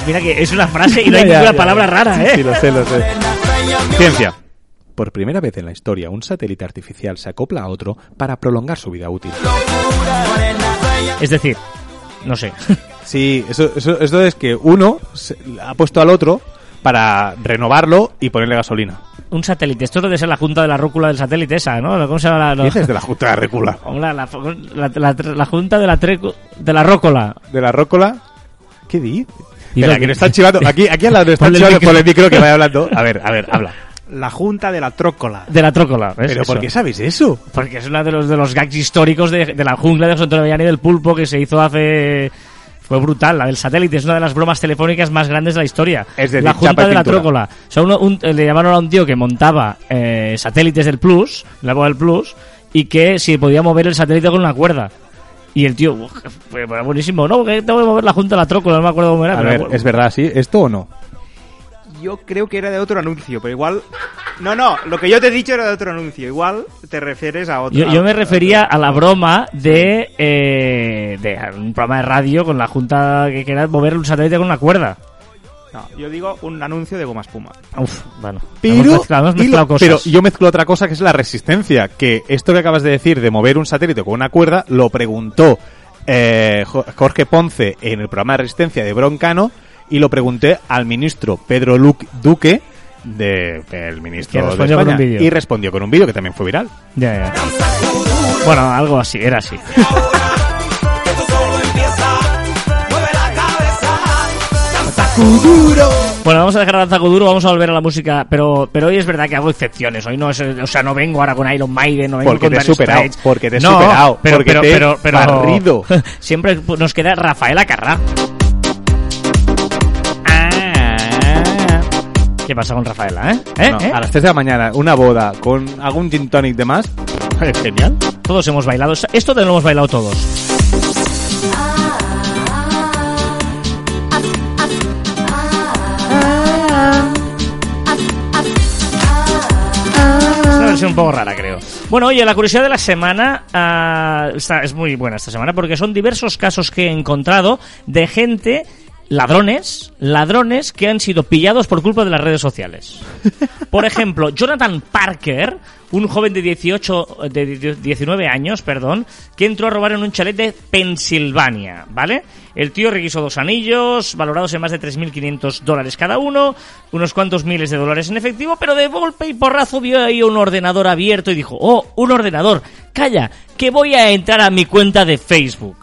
Mira que es una frase y no hay Ya, ninguna ya, palabra ya. rara, ¿eh? Sí, lo sé, lo sé. Ciencia. Por primera vez en la historia, un satélite artificial se acopla a otro para prolongar su vida útil. Es decir, no sé. Sí, eso, eso, esto es que uno se- ha puesto al otro para renovarlo y ponerle gasolina. un satélite. Esto debe ser la junta de la rúcula del satélite esa, ¿no? ¿Cómo se llama la...? ¿Qué dices de la Junta de la, la, la- la junta de la, treco- de la rócola. ¿De la Rócola? ¿Qué? Dilo Espera, que no están chivando. Aquí, aquí al lado están Ponle el chivando micro. por el micro que vaya hablando. A ver, a ver, habla. La Junta de la Trócola. De la trócola. ¿ves? ¿Pero por Eso. qué sabéis eso? Porque es uno de los, de los gags históricos de, de la jungla de José Antonio y del pulpo que se hizo hace... Fue brutal, la del satélite, es una de las bromas telefónicas más grandes de la historia. Es decir, la junta de la trócola. O sea, uno- un- le llamaron a un tío que montaba eh, satélites del Plus, la época del Plus, y que si podía mover el satélite con una cuerda. Y el tío, "Uf, fue buenísimo, no, que tengo que mover la junta de la trócola, no me acuerdo cómo era. A pero ver. ¿es verdad sí? ¿Esto o no? Yo creo que era de otro anuncio, pero igual... No, no, lo que yo te he dicho era de otro anuncio. Igual te refieres a otro. Yo, yo me refería a la broma de, eh, de un programa de radio con la junta que quería mover un satélite con una cuerda. No, yo digo un anuncio de goma espuma. Uf, bueno. Pero, hemos mezclado, hemos y lo- mezclado cosas. pero yo mezclo otra cosa que es la resistencia. Que esto que acabas de decir de mover un satélite con una cuerda lo preguntó eh, Jo- Jorge Ponce en el programa de resistencia de Broncano y lo pregunté al ministro Pedro Luc- Duque de, el ministro de España y respondió con un vídeo que también fue viral. Ya, ya. Bueno, algo así, era así. Bueno, vamos a dejar el Zaco duro, vamos a volver a la música, pero pero hoy es verdad que hago excepciones. Hoy no es, o sea, no vengo ahora con Iron Maiden, no vengo Porque con te he superado, porque te he No, superado, pero, porque pero, te pero, pero- barrido. siempre nos queda Rafael Acarrá. ¿Qué pasa con Rafaela, eh? ¿Eh? No, ¿Eh? A las 3 de la mañana, una boda con algún gin tonic de más. Es genial. Todos hemos bailado. Esto te lo hemos bailado todos. Un poco rara, creo. Bueno, oye, la curiosidad de la semana ah, está- es muy buena esta semana porque son diversos casos que he encontrado de gente, ladrones, ladrones que han sido pillados por culpa de las redes sociales. Por ejemplo, Jonathan Parker, un joven de 18, de 19 años, perdón, que entró a robar en un chalet de Pensilvania, ¿vale? El tío requisó dos anillos, valorados en más de 3.500 dólares cada uno, unos cuantos miles de dólares en efectivo, pero de golpe y porrazo vio ahí un ordenador abierto y dijo, oh, un ordenador, calla, que voy a entrar a mi cuenta de Facebook.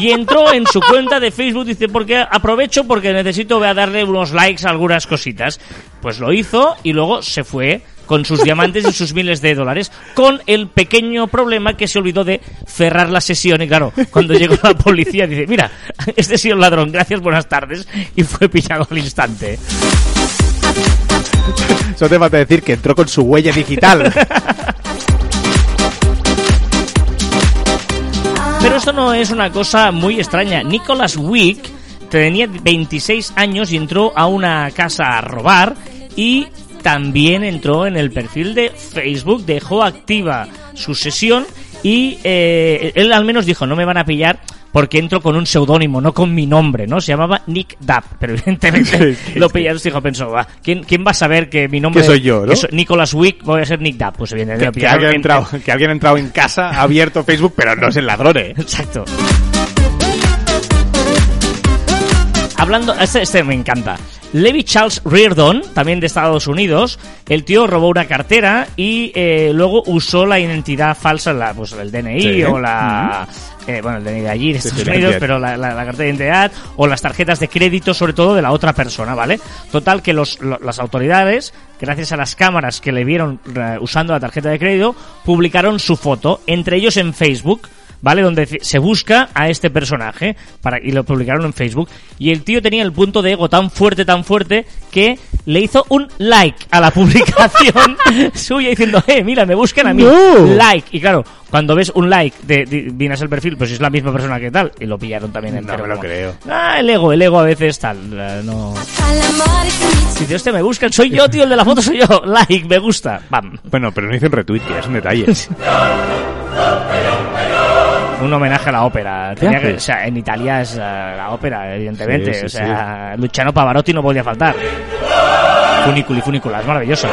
Y entró en su cuenta de Facebook, dice, porque aprovecho porque necesito voy a darle unos likes a algunas cositas. Pues lo hizo y luego se fue con sus diamantes y sus miles de dólares, con el pequeño problema que se olvidó de cerrar la sesión. Y claro, cuando llegó la policía, dice, mira, este ha sido el ladrón, gracias, buenas tardes, y fue pillado al instante. Solo te falta decir que entró con su huella digital. Pero esto no es una cosa muy extraña. Nicholas Wick tenía 26 años y entró a una casa a robar y también entró en el perfil de Facebook, dejó activa su sesión y eh, él al menos dijo, no me van a pillar porque entro con un seudónimo, no con mi nombre, ¿no? Se llamaba Nick Dapp, pero evidentemente lo pillaron, dijo, pensó, va, ¿quién, ¿quién va a saber que mi nombre Que soy yo, ¿no? es Nicholas Wick, voy a ser Nick Dapp? Pues evidentemente lo que, pillaron alguien ha en- entrado, que alguien ha entrado en casa, ha abierto Facebook, pero no es el ladrón, ¿eh? Exacto. Hablando, este, este me encanta. Levi Charles Reardon, también de Estados Unidos, el tío robó una cartera y eh, luego usó la identidad falsa, la, pues el DNI Sí. o la... eh, bueno, el DNI de allí, de Estados sí, Unidos, pero la, la- la cartera de identidad o las tarjetas de crédito, sobre todo de la otra persona, ¿vale? Total, que los, lo- las autoridades, gracias a las cámaras que le vieron eh, usando la tarjeta de crédito, publicaron su foto, entre ellos en Facebook. ¿Vale? Donde se- busca a este personaje para, y lo publicaron en Facebook. Y el tío tenía el punto de ego tan fuerte, tan fuerte, que le hizo un like a la publicación suya diciendo, eh, mira, me buscan a mí. No. Like. Y claro, cuando ves un like, de, de- vienes el perfil, pues es la misma persona que tal. Y lo pillaron también en No me lo creo. Ah, el ego, el ego a veces tal. eh, No. Dice, este me buscan, soy yo, tío, el de la foto soy yo. Like, me gusta. Bam. Bueno, pero no hice un retweet, que es un detalle. Un homenaje a la ópera. Tenía que- o sea, en Italia es eh, la ópera, evidentemente. Sí, sí, o sea, Luciano Pavarotti no podía faltar. Funiculi, funicula, es maravilloso.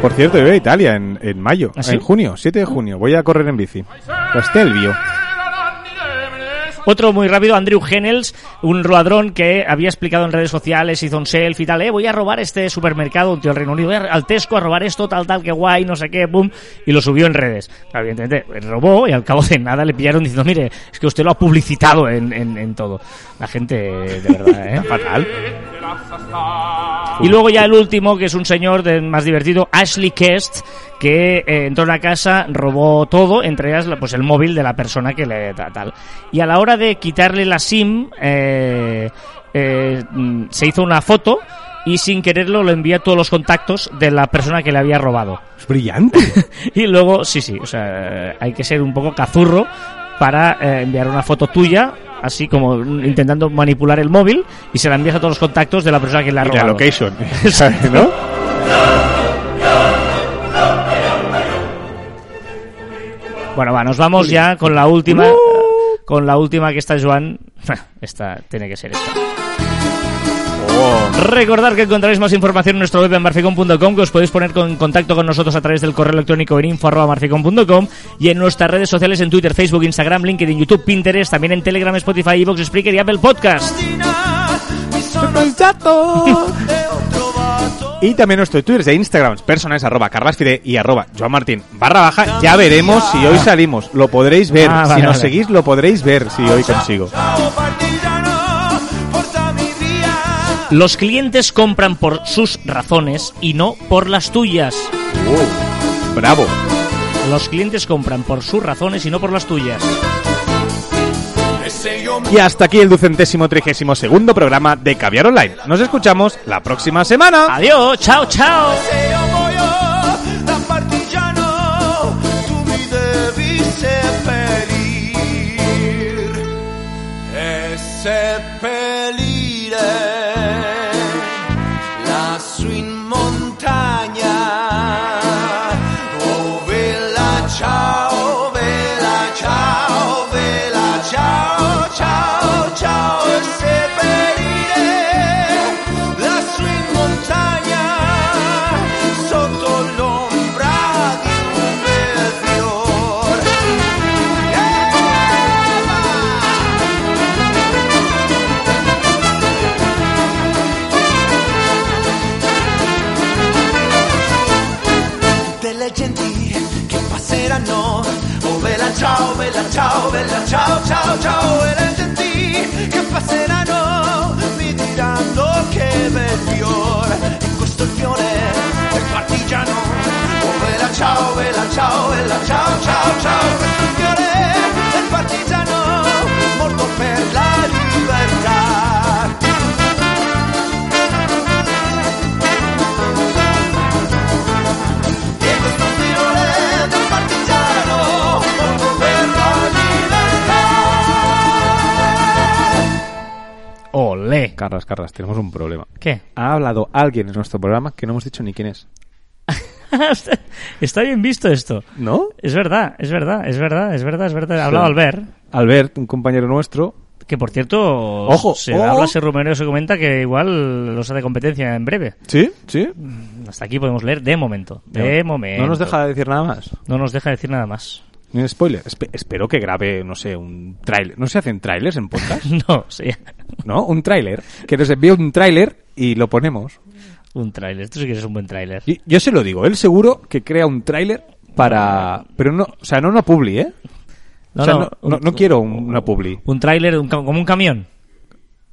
Por cierto, yo voy a Italia en, en mayo, ¿Ah, sí? en junio, 7 de junio. Voy a correr en bici. Castelvio. Otro muy rápido, Andrew Hennels, un ladrón que había explicado en redes sociales, hizo un selfie y tal, eh, voy a robar este supermercado, un tío del Reino Unido, voy al Tesco a robar esto, tal, tal, que guay, no sé qué, boom, y lo subió en redes. Claro, evidentemente, robó y al cabo de nada le pillaron diciendo, mire, es que usted lo ha publicitado en, en, en todo. La gente, de verdad, eh. Fatal. Y luego ya el último, que es un señor de- más divertido, Ashley Kest, que eh, entró en la casa, robó todo, entre ellas la- pues el móvil de la persona que le ta- tal. Y a la hora de quitarle la SIM, eh, eh, se hizo una foto y sin quererlo lo envía a todos los contactos de la persona que le había robado. Es brillante. Y luego, sí, sí, o sea, hay que ser un poco cazurro para eh, enviar una foto tuya, así como intentando manipular el móvil, y se la envías a todos los contactos de la persona que le ha Y la robado. location. ¿sabes, ¿No? Bueno, va, nos vamos ya con la última. Con la última que está Joan. Esta tiene que ser esta. Recordad que encontraréis más información en nuestro web en marficon.com, que os podéis poner en contacto con nosotros a través del correo electrónico en info.marficon.com y en nuestras redes sociales en Twitter, Facebook, Instagram, LinkedIn, YouTube, Pinterest, también en Telegram, Spotify, Evox, Spreaker y Apple Podcast. Y también nuestro Twitter e Instagram personales arroba carlasfide y arroba Joan Martín barra baja. Ya veremos si hoy salimos. Lo podréis ver. Ah, si nos vale. seguís, lo podréis ver si hoy consigo. Los clientes compran por sus razones y no por las tuyas. Bravo. Los clientes compran por sus razones y no por las tuyas. Y hasta aquí el ducentésimo trigésimo segundo programa de Caviar Online. Nos escuchamos la próxima semana. Adiós, chao, chao. Ciao, bella ciao, ciao, ciao, e le genti che passeranno mi diranno che bel fiore, e questo è fiore del partigiano, oh bella ciao, bella ciao, bella ciao, ciao, ciao, questo è fiore del partigiano, morto per la Olé. Carlas, Carlas, tenemos un problema. ¿Qué? Ha hablado alguien en nuestro programa que no hemos dicho ni quién es. Está bien visto esto. ¿No? Es verdad, es verdad, es verdad, es verdad, es verdad. Ha hablado Albert, Albert, un compañero nuestro. que por cierto, Ojo, se habla, se rumorea, se comenta que igual los hace competencia en breve. ¿Sí? ¿Sí? Hasta aquí podemos leer de momento. De momento. No nos deja de decir nada más. No nos deja decir nada más. Ni un spoiler. Espe- espero que grabe, no sé, un tráiler. ¿No se hacen trailers en podcast? No, sí. ¿No? Un tráiler. Que nos envíe un tráiler y lo ponemos. Un tráiler. Esto sí que es un buen tráiler. Y yo se lo digo, él seguro que crea un tráiler para... Pero no, o sea, no una publi, ¿eh? No, o sea, no, no, no- un- no quiero un- una publi. Un tráiler un como un camión.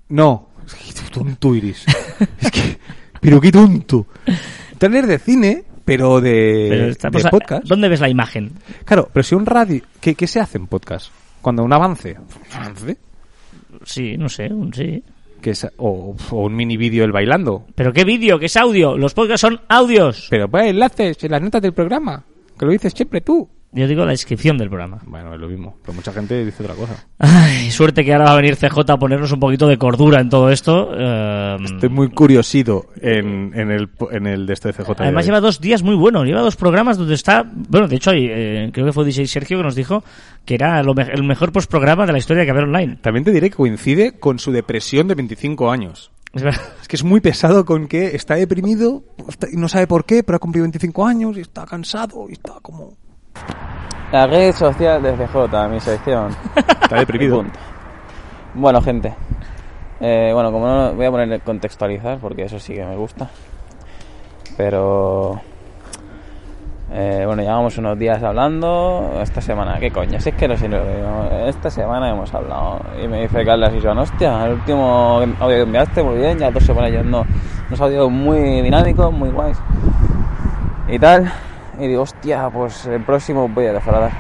No. Es que tonto, Iris. es que... Pero qué tonto. Un tráiler de cine, pero de, Pero esta de cosa- podcast. ¿Dónde ves la imagen? Claro, pero si un radio... ¿Qué, qué se hace en podcast? Cuando un avance. ¿Avance? Sí, no sé, un sí. Que es, o, o un mini vídeo el bailando. ¿Pero qué vídeo? ¿Qué es audio? Los podcasts son audios. Pero pues enlaces en las notas del programa. Que lo dices siempre tú. Yo digo la descripción del programa. Bueno, es lo mismo. Pero mucha gente dice otra cosa. Ay, suerte que ahora va a venir CJ a ponernos un poquito de cordura en todo esto. Eh, Estoy muy curiosido en, en, el, en el de este CJ. Además lleva dos días muy buenos, lleva dos programas donde está, bueno, de hecho eh, creo que fue DJ Sergio que nos dijo que era lo me- el mejor postprograma de la historia de Caber Online. También te diré que coincide con su depresión de 25 años. Es verdad. Es que es muy pesado con que está deprimido y no sabe por qué, pero ha cumplido 25 años y está cansado y está como... La red social de CJ, mi sección. Está deprimido. Y. Bueno, gente. Eh, bueno, como no voy a poner contextualizar, porque eso sí que me gusta. Pero. eh, bueno, llevamos unos días hablando. Esta semana, ¿qué coño? Si es que no sé. Esta semana hemos hablado. Y me dice Carla Sison, hostia, el último audio que enviaste, muy bien. Ya dos semanas yendo unos audios muy dinámicos, muy guays. Y tal. Y digo, hostia, pues el próximo voy a defraudar.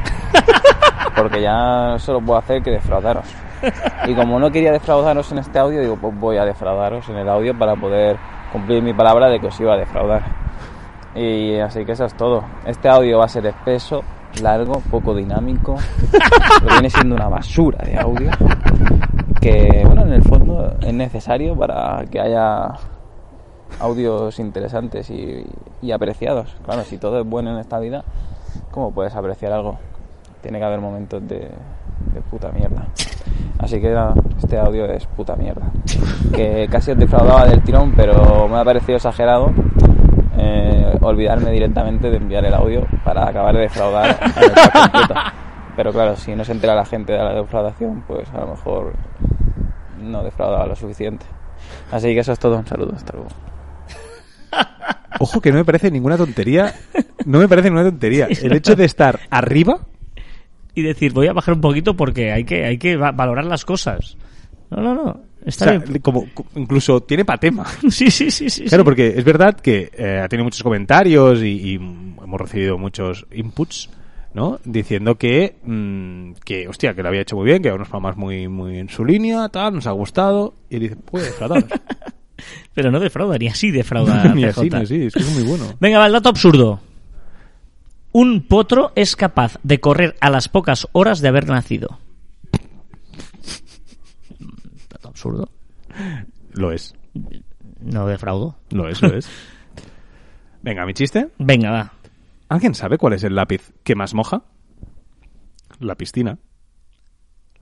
Porque ya solo puedo hacer que defraudaros. Y como no quería defraudaros en este audio, digo, pues voy a defraudaros en el audio para poder cumplir mi palabra de que os iba a defraudar. Y así que eso es todo. Este audio va a ser espeso, largo, poco dinámico. Pero viene siendo una basura de audio. Que, bueno, en el fondo es necesario para que haya audios interesantes y, y apreciados. Claro, si todo es bueno en esta vida, ¿cómo puedes apreciar algo? Tiene que haber momentos de, de puta mierda. Así que este audio es puta mierda. que casi os defraudaba del tirón, pero me ha parecido exagerado eh, olvidarme directamente de enviar el audio para acabar de defraudar a. Pero claro, si no se entera la gente de la defraudación, pues a lo mejor no defraudaba lo suficiente. Así que eso es todo. Un saludo. Hasta luego. Ojo que no me parece ninguna tontería. No me parece ninguna tontería. El hecho de estar arriba Y decir, voy a bajar un poquito porque hay que, hay que va- valorar las cosas. No, no, no. O Está sea, bien. como, incluso tiene patema. Sí, sí, sí, sí. Claro, sí. porque es verdad que eh, ha tenido muchos comentarios y, y hemos recibido muchos inputs, ¿no? Diciendo que, mm, que, hostia, que lo había hecho muy bien, que eran unos programas muy, muy en su línea, tal, nos ha gustado. Y dice, pues, defraudaros. Pero no defrauda, ni así defrauda. ni así, ni así, es que es muy bueno. Venga, va, el dato absurdo. Un potro es capaz de correr a las pocas horas de haber nacido. Dato absurdo. Lo es, No defraudo. lo es, lo es. Venga, mi chiste. Venga, va. ¿Alguien sabe cuál es el lápiz que más moja? La piscina.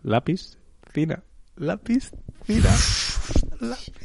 Lápiz, fina. Lápiz, fina. Lápiz.